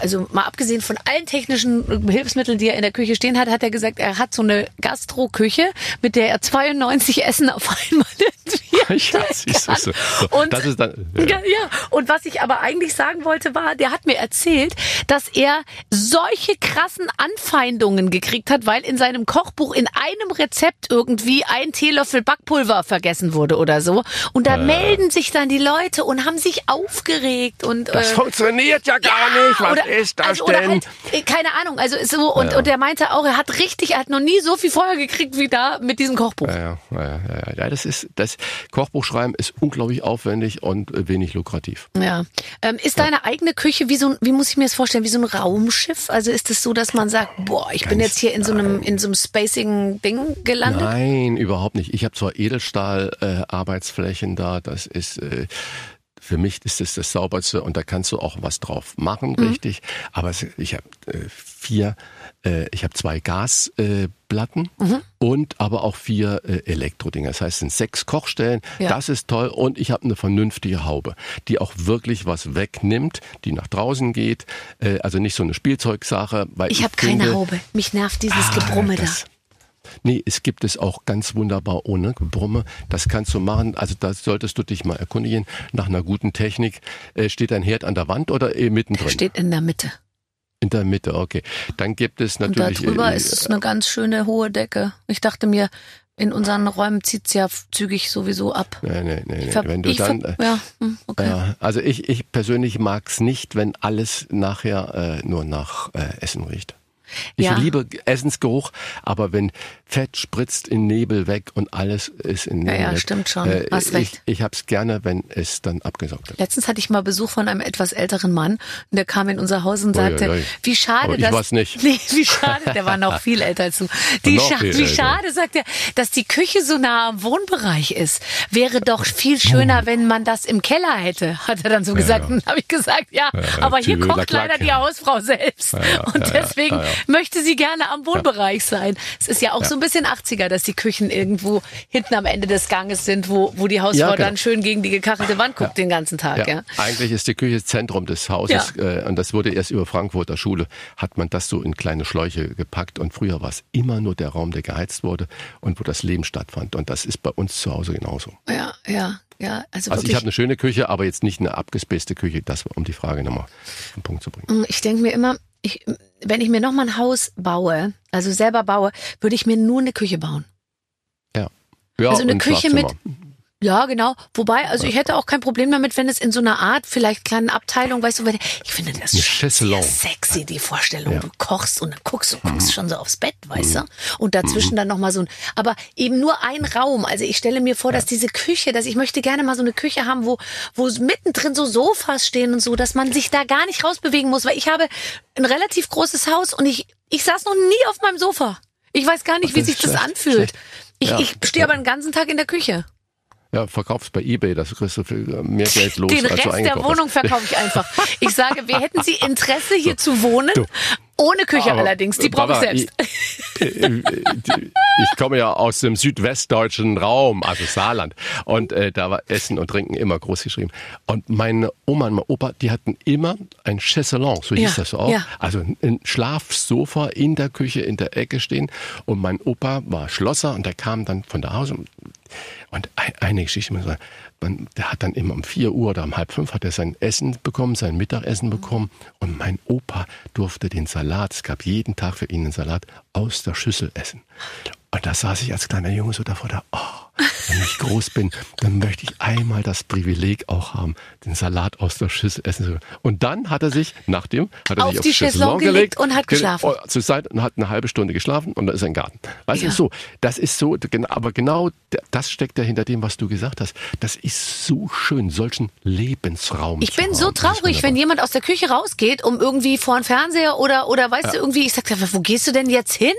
also mal abgesehen von allen technischen äh, Hilfsmitteln, die er in der Küche stehen hat, hat er gesagt, er hat so eine Gastro-Küche, mit der er 92 Essen auf einmal
ja, siehst du, so. So,
Und-
das ist dann,
Ja. ja, und was ich aber eigentlich sagen wollte war, der hat mir erzählt, dass er solche krassen Anfeindungen gekriegt hat, weil in seinem Kochbuch in einem Rezept irgendwie ein Teelöffel Backpulver vergessen wurde oder so. Und da melden sich dann die Leute und haben sich aufgeregt und
das
äh,
funktioniert ja gar nicht. Was
oder,
ist das
also,
denn?
Halt, äh, keine Ahnung, also so und, und der meinte auch, er hat richtig, er hat noch nie so viel Feuer gekriegt wie da mit diesem Kochbuch.
Ja, ja, ja, ja, ja. ja, das ist das Kochbuchschreiben ist unglaublich aufwendig und äh, wenig lukrativ.
Ja. Ähm, ist deine eigene Küche wie so ein, wie muss ich mir das vorstellen, wie so ein Raumschiff? Also ist es so, dass man sagt, boah, ich bin jetzt hier in so einem, in so einem spacigen Ding gelandet?
Nein, überhaupt nicht. Ich habe zwar Edelstahl-Arbeitsflächen da, das ist äh, für mich ist das das sauberste und da kannst du auch was drauf machen, richtig. Aber es, ich habe äh, vier, äh, ich habe zwei Gasplatten äh, Platten und aber auch vier äh, Elektrodinger. Das heißt, es sind sechs Kochstellen.
Ja.
Das ist toll und ich habe eine vernünftige Haube, die auch wirklich was wegnimmt, die nach draußen geht. Äh, also nicht so eine Spielzeugsache. Weil
Ich habe keine Haube. Mich nervt dieses
Ah,
Gebrumme da.
Nee, es gibt es auch ganz wunderbar ohne Gebrumme. Das kannst du machen. Also da solltest du dich mal erkundigen. Nach einer guten Technik äh, steht ein Herd an der Wand oder eh mittendrin?
Steht in der Mitte.
In der Mitte, okay. Dann gibt es
Und
natürlich.
drüber
äh,
ist es eine ganz schöne hohe Decke. Ich dachte mir, in unseren Räumen zieht's ja zügig sowieso ab.
Nee, nee, nee,
Ich
nee. Wenn du dann. äh,
ja, hm, okay.
ja, also ich, ich persönlich mag's nicht, wenn alles nachher äh, nur nach äh, Essen riecht. Ich
Ja.
liebe Essensgeruch, aber wenn Fett spritzt in Nebel weg und alles ist in
Ja,
Nebel
ja,
weg,
stimmt schon.
Äh,
Hast
ich,
recht.
Ich hab's gerne, wenn es dann abgesaugt wird.
Letztens hatte ich mal Besuch von einem etwas älteren Mann und der kam in unser Haus und sagte,
ui, ui.
wie schade, dass
nicht.
Nee, wie schade, der war noch viel älter als du. Die scha wie
älter.
schade, sagt er, dass die Küche so nah am Wohnbereich ist. Wäre doch viel schöner, wenn man das im Keller hätte, hat er dann so gesagt.
ja.
Und habe ich gesagt, ja, aber hier kocht leider die Hausfrau selbst.
ja,
und
ja, ja,
deswegen
ja, ja.
Möchte sie gerne am Wohnbereich sein. Es ist ja auch so ein bisschen 80er, dass die Küchen irgendwo hinten am Ende des Ganges sind, wo, wo die Hausfrau
Ja, genau.
dann schön gegen die gekachelte Wand guckt den ganzen Tag. Ja.
Eigentlich ist die Küche Zentrum des Hauses äh, und das wurde erst über Frankfurter Schule, hat man das so in kleine Schläuche gepackt und früher war es immer nur der Raum, der geheizt wurde und wo das Leben stattfand und das ist bei uns zu Hause genauso.
Ja, ja, ja. Also,
Also ich habe eine schöne Küche, aber jetzt nicht eine abgespacete Küche, das um die Frage nochmal auf den Punkt zu bringen.
ich denke mir immer, ich, wenn ich mir noch mal ein Haus baue, also selber baue, würde ich mir nur eine Küche bauen.
Ja. Ja,
Also eine Küche
Schlafzimmer.
Ja, genau. Wobei, also ich hätte auch kein Problem damit, wenn es in so einer Art, vielleicht kleinen Abteilung, weißt du, weil ich finde das schon sehr sexy, die Vorstellung.
Ja.
Du kochst und dann guckst du, guckst
Mhm.
schon so aufs Bett, weißt du? Und dazwischen dann nochmal so ein, aber eben nur ein Raum. Also ich stelle mir vor, dass diese Küche, dass ich möchte gerne mal so eine Küche haben, wo, wo mittendrin so Sofas stehen und so, dass man sich da gar nicht rausbewegen muss, weil ich habe ein relativ großes Haus und ich, ich saß noch nie auf meinem Sofa. Ich weiß gar nicht, wie sich
ist
das
schlecht,
anfühlt.
schlecht.
Ich,
Ja.
ich stehe aber den ganzen Tag in der Küche.
Ja, verkaufst bei Ebay, das kriegst du viel mehr Geld los,
Den
als du
Rest der Wohnung verkaufe ich einfach. Ich sage, wir hätten Sie Interesse hier zu wohnen? Ohne Küche
Aber,
allerdings, die brauche ich selbst.
Ich, äh, ich komme ja aus dem südwestdeutschen Raum, also Saarland. Und äh, da war Essen und Trinken immer groß geschrieben. Und meine Oma und mein Opa, die hatten immer ein Chaiselong, so hieß
Ja,
das auch.
ja.
Also ein Schlafsofa in der Küche, in der Ecke stehen. Und mein Opa war Schlosser und der kam dann von da Hause. Und ein- eine Geschichte sagen, man, der hat dann immer um 4 Uhr oder um halb fünf hat er sein Essen bekommen, sein Mittagessen bekommen. Und mein Opa durfte den Salat, es gab jeden Tag für ihn einen Salat, aus der Schüssel essen. Und da saß ich als kleiner Junge so davor, da, oh, wenn ich groß bin, dann möchte ich einmal das Privileg auch haben, den Salat aus der Schüssel essen zu können. Und dann hat er sich, nachdem, hat er
Auf
sich
die Chaiselong gelegt und hat
ge-
geschlafen.
oh, zur Seite und hat eine halbe Stunde geschlafen und dann ist im Garten. Weißt
Ja.
du, so, das ist so, aber genau das steckt ja hinter dem, was du gesagt hast. Das ist so schön, solchen Lebensraum.
Ich bin so
haben. Ist
traurig, wenn jemand aus der Küche rausgeht, um irgendwie vor den Fernseher oder, oder weißt du, irgendwie, ich sag, wo gehst du denn jetzt hin?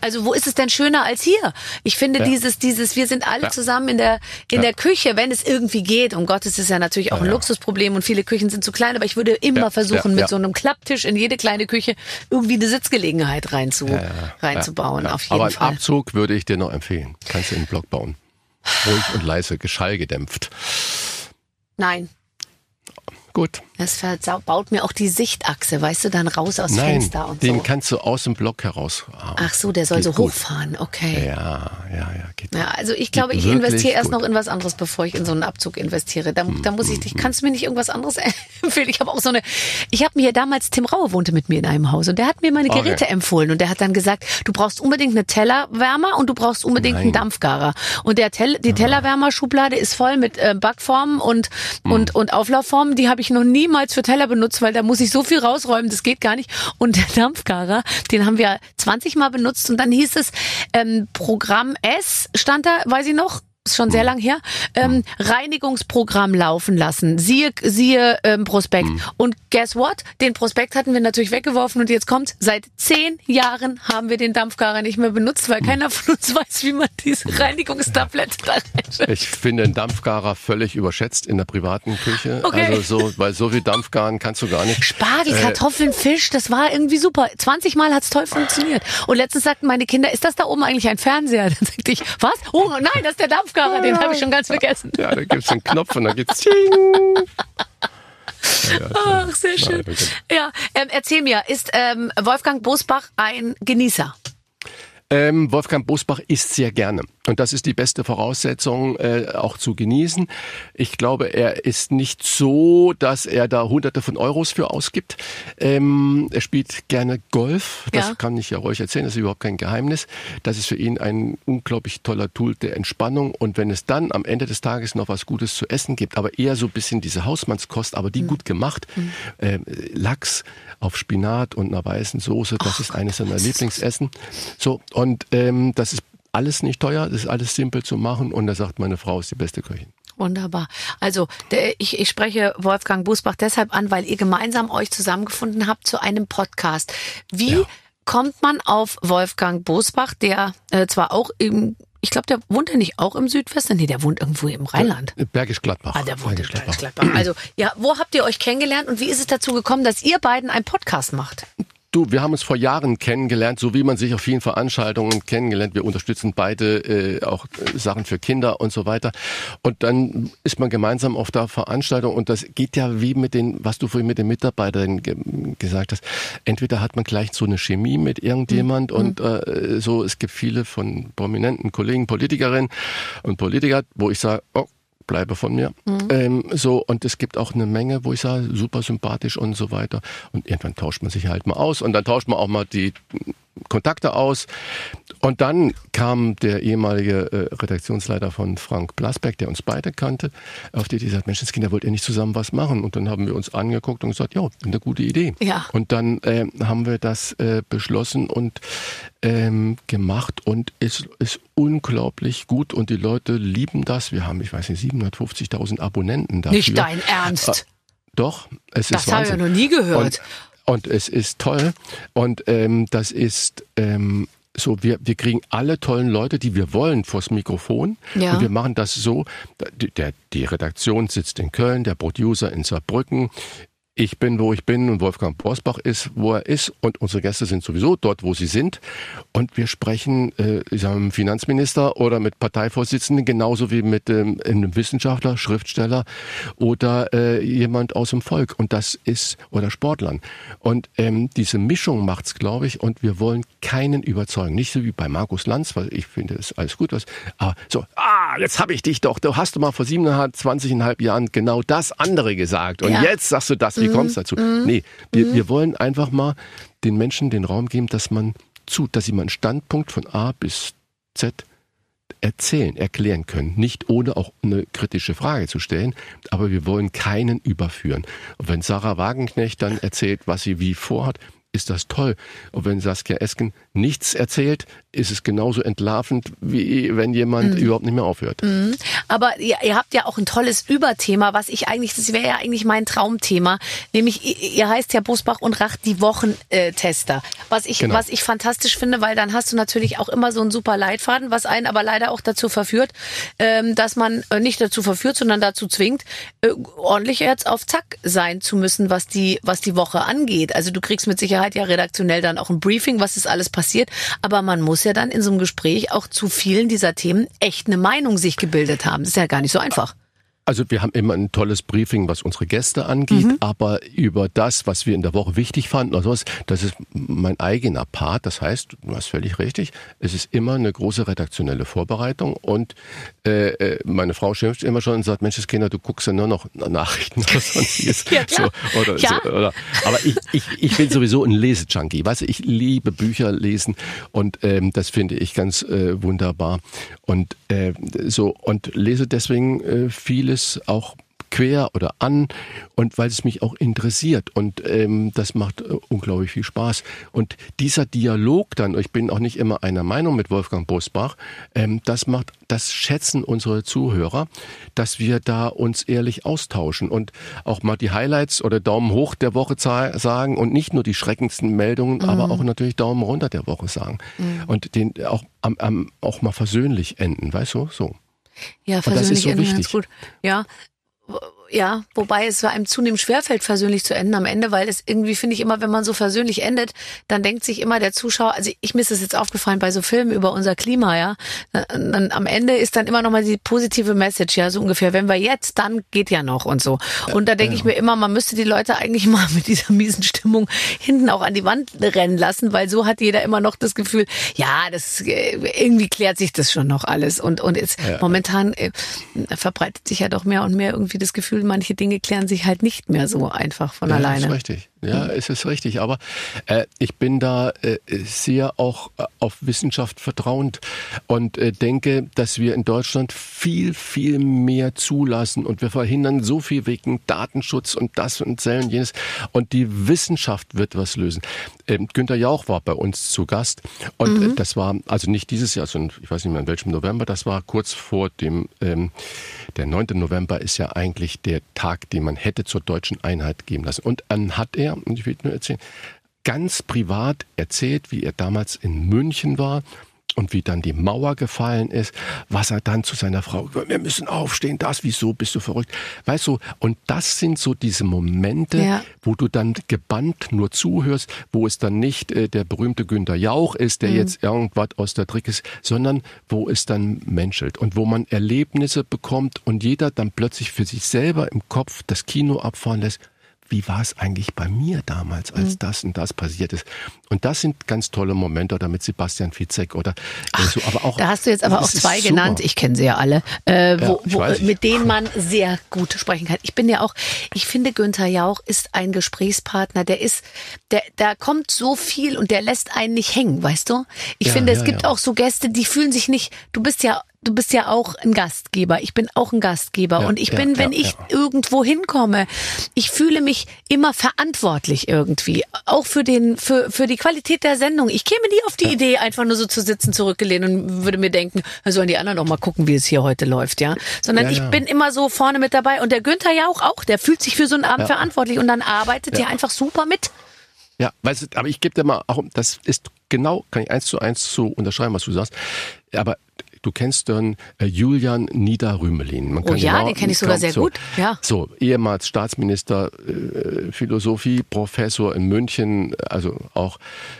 Also wo ist es denn schöner als hier? Ich finde dieses, dieses, wir sind alle zusammen in der, in der Küche, wenn es irgendwie geht. Um Gottes ist ja natürlich auch ein Luxusproblem und viele Küchen sind zu klein, aber ich würde immer
Ja,
versuchen,
ja,
mit
ja.
so einem Klapptisch in jede kleine Küche irgendwie eine Sitzgelegenheit reinzu, reinzubauen,
Ja,
auf jeden
aber
Fall.
Abzug würde ich dir noch empfehlen. Kannst du einen Block bauen. Ruhig und leise, geschallgedämpft.
Nein.
Gut.
Das verbaut mir auch die Sichtachse, weißt du, dann raus aus
Nein,
Fenster und
den
so.
kannst du aus dem Block heraus.
Ach so, der soll
Geht
so
gut.
hochfahren, okay.
Ja, ja, ja. Geht
Ja, also ich glaube, ich investiere erst
gut.
noch in was anderes, bevor ich in so einen Abzug investiere. Da, da muss ich dich, kannst du mir nicht irgendwas anderes empfehlen? Ich habe auch so eine, ich habe mir damals, Tim Raue wohnte mit mir in einem Haus und der hat mir meine
Okay.
Geräte empfohlen und der hat dann gesagt, du brauchst unbedingt eine Tellerwärmer und du brauchst unbedingt einen
Nein.
Dampfgarer. Und der Tell, die Tellerwärmerschublade ist voll mit äh, Backformen und,
Hm.
und, und Auflaufformen. Die habe ich noch niemals für Teller benutzt, weil da muss ich so viel rausräumen, das geht gar nicht. Und der Dampfgarer, den haben wir 20 Mal benutzt und dann hieß es, ähm, Programm S stand da, weiß ich noch, ist schon sehr lang her, ähm, Reinigungsprogramm laufen lassen. Siehe, siehe ähm, Prospekt. Und guess what? Den Prospekt hatten wir natürlich weggeworfen und jetzt kommt, seit zehn Jahren haben wir den Dampfgarer nicht mehr benutzt, weil keiner von uns weiß, wie man diese Reinigungstablette da reinstellt.
Ich finde den Dampfgarer völlig überschätzt in der privaten Küche.
Okay.
Also so, weil so viel Dampfgaren kannst du gar nicht.
Spargel,
Äh,
Kartoffeln, Fisch, das war irgendwie super. 20 Mal hat's toll funktioniert. Und letztens sagten meine Kinder, ist das da oben eigentlich ein Fernseher? Dann sagte ich, was? Oh nein, das ist der Dampfgarer, den habe ich schon ganz vergessen.
Ja, da gibt's einen Knopf und da geht's. Ja,
Ach, sehr schön. Ja, ähm, erzähl mir, ist ähm, Wolfgang Bosbach ein Genießer?
Ähm, Wolfgang Bosbach isst sehr gerne. Und das ist die beste Voraussetzung, äh, auch zu genießen. Ich glaube, er ist nicht so, dass er da hunderte von Euros für ausgibt. Ähm, er spielt gerne Golf. Das
Ja.
kann ich ja ruhig erzählen. Das ist überhaupt kein Geheimnis. Das ist für ihn ein unglaublich toller Tool der Entspannung. Und wenn es dann am Ende des Tages noch was Gutes zu essen gibt, aber eher so ein bisschen diese Hausmannskost, aber die gut gemacht, ähm, Lachs auf Spinat und einer weißen Soße, das ist eines seiner Lieblingsessen. So, und ähm, das ist alles nicht teuer, das ist alles simpel zu machen und er sagt, meine Frau ist die beste Köchin.
Wunderbar. Also der, ich, ich spreche Wolfgang Bosbach deshalb an, weil ihr gemeinsam euch zusammengefunden habt zu einem Podcast. Wie
Ja.
kommt man auf Wolfgang Bosbach, der äh, zwar auch im, ich glaube, der wohnt ja nicht auch im Südwesten, nee, der wohnt irgendwo im Rheinland.
Bergisch Gladbach.
Ah, der wohnt in Bergisch Gladbach. Also, ja, wo habt ihr euch kennengelernt und wie ist es dazu gekommen, dass ihr beiden einen Podcast macht?
Du, wir haben uns vor Jahren kennengelernt, so wie man sich auf vielen Veranstaltungen kennengelernt. Wir unterstützen beide äh, auch äh, Sachen für Kinder und so weiter. Und dann ist man gemeinsam auf der Veranstaltung und das geht ja wie mit den, was du vorhin mit den Mitarbeitern ge gesagt hast. Entweder hat man gleich so eine Chemie mit irgendjemand und äh, so, es gibt viele von prominenten Kollegen, Politikerinnen und Politiker, wo ich sage, oh, bleibe von mir. Ähm, so, und es gibt auch eine Menge, wo ich sage, super sympathisch und so weiter. Und irgendwann tauscht man sich halt mal aus und dann tauscht man auch mal die Kontakte aus. Und dann kam der ehemalige äh, Redaktionsleiter von Frank Blasberg, der uns beide kannte, auf die Idee gesagt, Menschenskinder, wollt ihr nicht zusammen was machen? Und dann haben wir uns angeguckt und gesagt, ja, eine gute Idee.
Ja.
Und dann äh, haben wir das äh, beschlossen und ähm, gemacht und es ist unglaublich gut und die Leute lieben das. Wir haben, ich weiß nicht, 750.000 Abonnenten dafür.
Nicht dein Ernst.
Doch, es
Das
ist
habe ich ja
Wahnsinn.
noch nie gehört.
Und, und es ist toll. Und ähm, das ist ähm, so, wir, wir kriegen alle tollen Leute, die wir wollen, vors Mikrofon.
Ja.
Und wir machen das so, der, die Redaktion sitzt in Köln, der Producer in Saarbrücken. Ich bin, wo ich bin und Wolfgang Borsbach ist, wo er ist und unsere Gäste sind sowieso dort, wo sie sind. Und wir sprechen äh, ich sag, mal, mit dem Finanzminister oder mit Parteivorsitzenden genauso wie mit ähm, einem Wissenschaftler, Schriftsteller oder äh, jemand aus dem Volk. Und das ist, oder Sportlern. Und ähm, diese Mischung macht's, glaube ich, und wir wollen keinen überzeugen. Nicht so wie bei Markus Lanz, weil ich finde, es ist alles gut, was. Aber so, ah, jetzt habe ich dich doch. Du hast du mal vor 27,5 Jahren genau das andere gesagt. Und
Ja.
jetzt sagst du das. Wie kommst du dazu? Nee, wir, wir wollen einfach mal den Menschen den Raum geben, dass man zu, dass sie mal einen Standpunkt von A bis Z erzählen, erklären können. Nicht ohne auch eine kritische Frage zu stellen, aber wir wollen keinen überführen. Und wenn Sarah Wagenknecht dann erzählt, was sie wie vorhat, ist das toll. Und wenn Saskia Esken nichts erzählt, ist es genauso entlarvend, wie wenn jemand überhaupt nicht mehr aufhört.
Aber ihr, ihr habt ja auch ein tolles Überthema, was ich eigentlich, das wäre ja eigentlich mein Traumthema, nämlich ihr, heißt ja Busbach und Rach die Wochentester. Was ich,
Genau.
was ich fantastisch finde, weil dann hast du natürlich auch immer so einen super Leitfaden, was einen aber leider auch dazu verführt, ähm, dass man äh, nicht dazu verführt, sondern dazu zwingt, äh, ordentlich jetzt auf Zack sein zu müssen, was die, was die Woche angeht. Also du kriegst mit Sicherheit ja redaktionell dann auch ein Briefing, was ist alles passiert, aber man muss ja dann in so einem Gespräch auch zu vielen dieser Themen echt eine Meinung sich gebildet haben. Das ist ja gar nicht so einfach.
Also wir haben immer ein tolles Briefing, was unsere Gäste angeht,
Mhm.
aber über das, was wir in der Woche wichtig fanden oder sowas, das ist mein eigener Part. Das heißt, du hast völlig richtig, es ist immer eine große redaktionelle Vorbereitung und äh, äh, meine Frau schimpft immer schon und sagt, Mensch, Kinder, du guckst ja nur noch Nachrichten oder sonstiges.
Ja, klar.
so, oder,
Ja.
so, oder. Aber ich, ich, ich bin sowieso ein Lesejunkie. Weißt du, ich liebe Bücher lesen und ähm, das finde ich ganz äh, wunderbar. Und äh, so und lese deswegen äh, vieles auch quer oder an und weil es mich auch interessiert. Und ähm, das macht äh, unglaublich viel Spaß. Und dieser Dialog dann ich bin auch nicht immer einer Meinung mit Wolfgang Bosbach ähm, das macht das schätzen unsere Zuhörer dass wir da uns ehrlich austauschen und auch mal die Highlights oder Daumen hoch der Woche sagen und nicht nur die schreckendsten Meldungen aber auch natürlich Daumen runter der Woche sagen und den auch am, am, auch mal versöhnlich enden weißt du so
Ja, versöhnlich
so
enden ganz gut. Ja. Ja, wobei es einem zunehmend schwerfällt, versöhnlich zu enden am Ende, weil es irgendwie, finde ich immer, wenn man so versöhnlich endet, dann denkt sich immer der Zuschauer, also ich, mir ist es jetzt aufgefallen bei so Filmen über unser Klima, ja, dann, dann am Ende ist dann immer nochmal die positive Message, ja, so ungefähr, wenn wir jetzt, dann geht ja noch und so. Und da denke ich mir immer, man müsste die Leute eigentlich mal mit dieser miesen Stimmung hinten auch an die Wand rennen lassen, weil so hat jeder immer noch das Gefühl, ja, das äh, irgendwie klärt sich das schon noch alles. Und, und jetzt momentan äh, verbreitet sich ja doch mehr und mehr irgendwie das Gefühl, manche Dinge klären sich halt nicht mehr so einfach von
Ja,
alleine.
ist richtig. Ja, es ist richtig. Aber äh, ich bin da äh, sehr auch äh, auf Wissenschaft vertrauend und äh, denke, dass wir in Deutschland viel, viel mehr zulassen und wir verhindern so viel wegen Datenschutz und das und Zellen und jenes. Und die Wissenschaft wird was lösen. Ähm, Günter Jauch war bei uns zu Gast und äh, das war also nicht dieses Jahr, sondern ich weiß nicht mehr in welchem November, das war kurz vor dem, ähm, der 9. November ist ja eigentlich der Tag, den man hätte zur deutschen Einheit geben lassen. Und dann hat er, und ich will nur erzählen, ganz privat erzählt, wie er damals in München war und wie dann die Mauer gefallen ist, was er dann zu seiner Frau, wir müssen aufstehen, das, wieso, bist du verrückt? Weißt du, und das sind so diese Momente,
Ja.
wo du dann gebannt nur zuhörst, wo es dann nicht äh, der berühmte Günter Jauch ist,
Mhm.
der jetzt irgendwas aus der Trick ist, sondern wo es dann menschelt und wo man Erlebnisse bekommt und jeder dann plötzlich für sich selber im Kopf das Kino abfahren lässt. Wie war es eigentlich bei mir damals, als
Mhm.
das und das passiert ist? Und das sind ganz tolle Momente oder mit Sebastian Fitzek oder äh, so, aber auch.
Da hast du jetzt aber auch zwei genannt, ich kenne sie ja alle, äh, wo,
ich
wo,
weiß.
mit denen man sehr gut sprechen kann. Ich bin ja auch, ich finde Günther Jauch ist ein Gesprächspartner, der ist, der, da kommt so viel und der lässt einen nicht hängen, weißt du? Ich
Ja,
finde, es
ja,
gibt
ja.
auch so Gäste, die fühlen sich nicht, du bist ja Du bist ja auch ein Gastgeber. Ich bin auch ein Gastgeber.
Ja,
und ich
ja,
bin, wenn
ja,
ich
ja.
irgendwo hinkomme, ich fühle mich immer verantwortlich irgendwie. Auch für den, für, für die Qualität der Sendung. Ich käme nie auf die Idee, einfach nur so zu sitzen, zurückgelehnt und würde mir denken, da sollen die anderen auch mal gucken, wie es hier heute läuft, ja. Sondern
Ja,
ich
ja.
bin immer so vorne mit dabei. Und der Günther ja auch, auch. Der fühlt sich für so einen Abend verantwortlich und dann arbeitet er einfach super mit.
Ja, weißt du, aber ich gebe dir mal, auch, das ist genau, kann ich eins zu eins so unterschreiben, was du sagst. Aber du kennst dann äh, Julian Niederrümelin. Man
Oh
kann
ja,
genau-
den kenn ich sogar sehr
so,
gut, ja.
So, ehemals Staatsminister, äh, Philosophie, Professor in München, also auch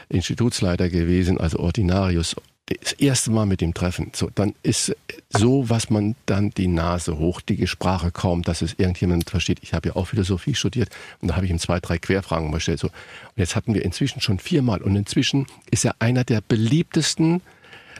Institutsleiter gewesen, also Ordinarius. Das erste Mal mit dem Treffen, so, dann ist so, was man dann die Nase hoch, die Sprache kaum, dass es irgendjemand versteht. Ich habe ja auch Philosophie studiert und da habe ich ihm zwei, drei Querfragen gestellt. So. Und jetzt hatten wir inzwischen schon viermal und inzwischen ist er einer der beliebtesten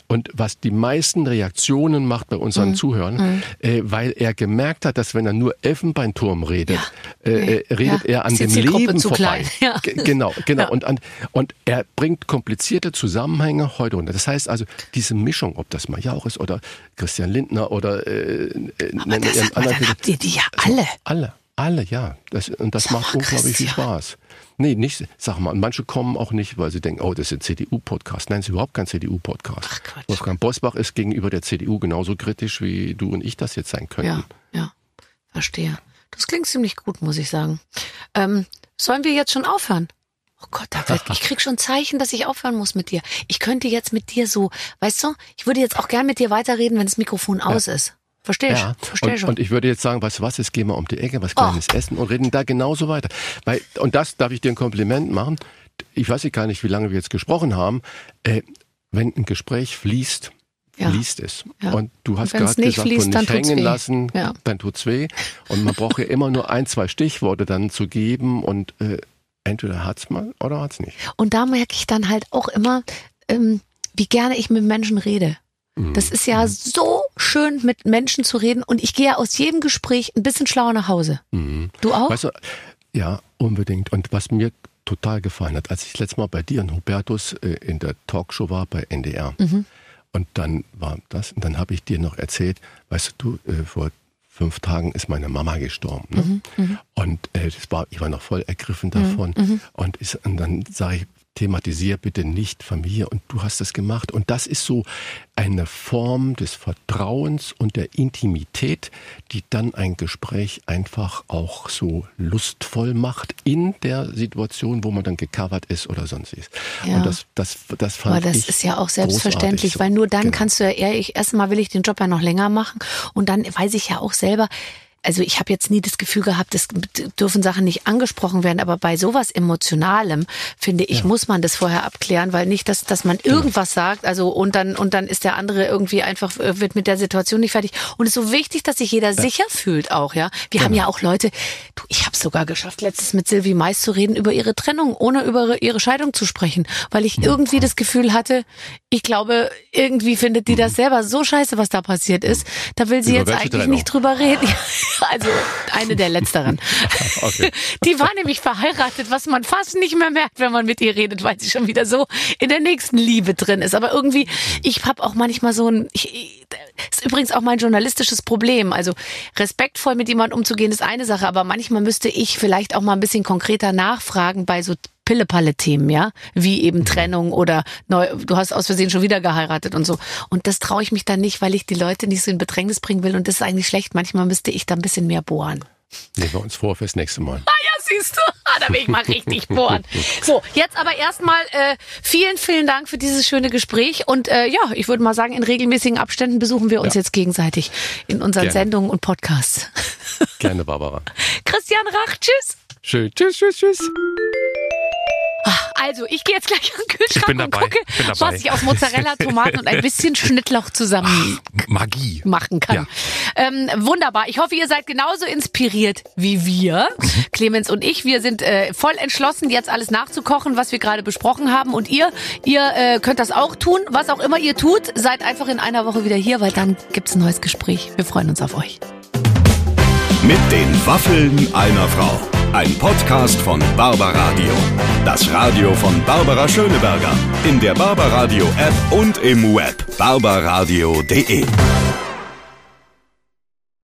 und was die meisten Reaktionen macht bei unseren
Mhm.
Zuhörern, äh, weil er gemerkt hat, dass wenn er nur Elfenbeinturm redet,
Ja.
äh, äh, redet
Ja.
er an dem Leben vorbei.
Ja.
Ge- Genau, genau. Und, an, und er bringt komplizierte Zusammenhänge heute runter. Das heißt also, diese Mischung, ob das mal Jauch ist oder Christian Lindner oder äh, äh,
Aber das, dann
anderen-
habt ihr die ja alle.
alle, alle, ja. Das, und das
Sag
macht
mal,
unglaublich viel
Christian.
Spaß. Nee, nicht, sag mal, und manche kommen auch nicht, weil sie denken, oh, das ist ein CDU-Podcast. Nein, es ist überhaupt kein CDU-Podcast. Wolfgang Bosbach ist gegenüber der CDU genauso kritisch, wie du und ich das jetzt sein könnten.
Ja, ja, verstehe. Das klingt ziemlich gut, muss ich sagen. Ähm, sollen wir jetzt schon aufhören? Oh Gott, ich krieg schon Zeichen, dass ich aufhören muss mit dir. Ich könnte jetzt mit dir so, weißt du, ich würde jetzt auch gern mit dir weiterreden, wenn das Mikrofon aus ist. Verstehe ich,
Ja,
verstehe
und,
schon.
und ich würde jetzt sagen, weißt du was, jetzt gehen wir um die Ecke, was Kleines essen und reden da genauso weiter. Weil, und das darf ich dir ein Kompliment machen. Ich weiß gar nicht, wie lange wir jetzt gesprochen haben. Äh, wenn ein Gespräch fließt,
Ja.
liest es.
Ja.
Und du hast
Und
gerade
nicht
gesagt,
fließt,
von nicht hängen
weh.
lassen,
Ja.
dann tut's weh. Und man braucht ja immer nur ein, zwei Stichworte dann zu geben und äh, entweder hat's mal oder hat's nicht.
Und da merke ich dann halt auch immer, ähm, wie gerne ich mit Menschen rede.
Mhm.
Das ist ja so schön, mit Menschen zu reden. Und ich gehe aus jedem Gespräch ein bisschen schlauer nach Hause.
Mhm.
Du auch?
Weißt du, ja, unbedingt. Und was mir total gefallen hat, als ich das letzte Mal bei dir und Hubertus äh, in der Talkshow war bei NDR.
Mhm.
Und dann war das, und dann habe ich dir noch erzählt, weißt du, du, äh, vor fünf Tagen ist meine Mama gestorben. Ne?
Mhm,
Und äh, das war, ich war noch voll ergriffen davon. Und, ist, und dann sage ich, thematisier bitte nicht Familie und du hast das gemacht. Und das ist so eine Form des Vertrauens und der Intimität, die dann ein Gespräch einfach auch so lustvoll macht in der Situation, wo man dann gecovert ist oder sonst ist.
Ja.
Und das, das, das fand
Aber das
ich
ist ja auch selbstverständlich,
so.
weil nur dann
Genau.
kannst du ja eher, ich, erstmal will ich den Job ja noch länger machen und dann weiß ich ja auch selber, also ich habe jetzt nie das Gefühl gehabt, es dürfen Sachen nicht angesprochen werden, aber bei sowas Emotionalem, finde ich, muss man das vorher abklären, weil nicht, dass, dass man
Genau.
irgendwas sagt, also und dann, und dann ist der andere irgendwie einfach, äh, wird mit der Situation nicht fertig. Und es ist so wichtig, dass sich jeder sicher fühlt auch, ja. Wir haben
Genau.
ja auch Leute, du, ich habe sogar geschafft, letztes mit Sylvie Mais zu reden über ihre Trennung, ohne über ihre Scheidung zu sprechen, weil ich irgendwie das Gefühl hatte, ich glaube, irgendwie findet die das selber so scheiße, was da passiert ist. Da will sie
Über
jetzt eigentlich
Trennung?
nicht drüber reden. Also eine der letzteren.
Okay.
Die war nämlich verheiratet, was man fast nicht mehr merkt, wenn man mit ihr redet, weil sie schon wieder so in der nächsten Liebe drin ist. Aber irgendwie, ich habe auch manchmal so ein, ich, ist übrigens auch mein journalistisches Problem. Also respektvoll mit jemandem umzugehen ist eine Sache, aber manchmal müsste ich vielleicht auch mal ein bisschen konkreter nachfragen bei so Pille-Palle-Themen, ja, wie eben Trennung oder neu, du hast aus Versehen schon wieder geheiratet und so. Und das traue ich mich dann nicht, weil ich die Leute nicht so in Bedrängnis bringen will. Und das ist eigentlich schlecht. Manchmal müsste ich da ein bisschen mehr bohren.
Nehmen wir uns vor fürs nächste Mal.
Ah ja, siehst du, ah, da will ich mal richtig bohren. So, jetzt aber erstmal äh, vielen, vielen Dank für dieses schöne Gespräch. Und äh, ja, ich würde mal sagen, in regelmäßigen Abständen besuchen wir uns
Ja.
jetzt gegenseitig in unseren
Gerne.
Sendungen und Podcasts.
Gerne, Barbara.
Christian Rach, tschüss.
Schön. Tschüss, tschüss, tschüss.
Also, ich gehe jetzt gleich an den Kühlschrank und
dabei,
gucke,
dabei.
was ich aus Mozzarella, Tomaten und ein bisschen Schnittlauch zusammen
Magie.
machen kann. Ähm, wunderbar. Ich hoffe, ihr seid genauso inspiriert wie wir, Clemens und ich. Wir sind äh, voll entschlossen, jetzt alles nachzukochen, was wir gerade besprochen haben. Und ihr, ihr äh, könnt das auch tun. Was auch immer ihr tut, seid einfach in einer Woche wieder hier, weil dann gibt's ein neues Gespräch. Wir freuen uns auf euch.
Mit den Waffeln einer Frau. Ein Podcast von Barbaradio. Das Radio von Barbara Schöneberger. In der Barbaradio App und im Web. barbaradio.de.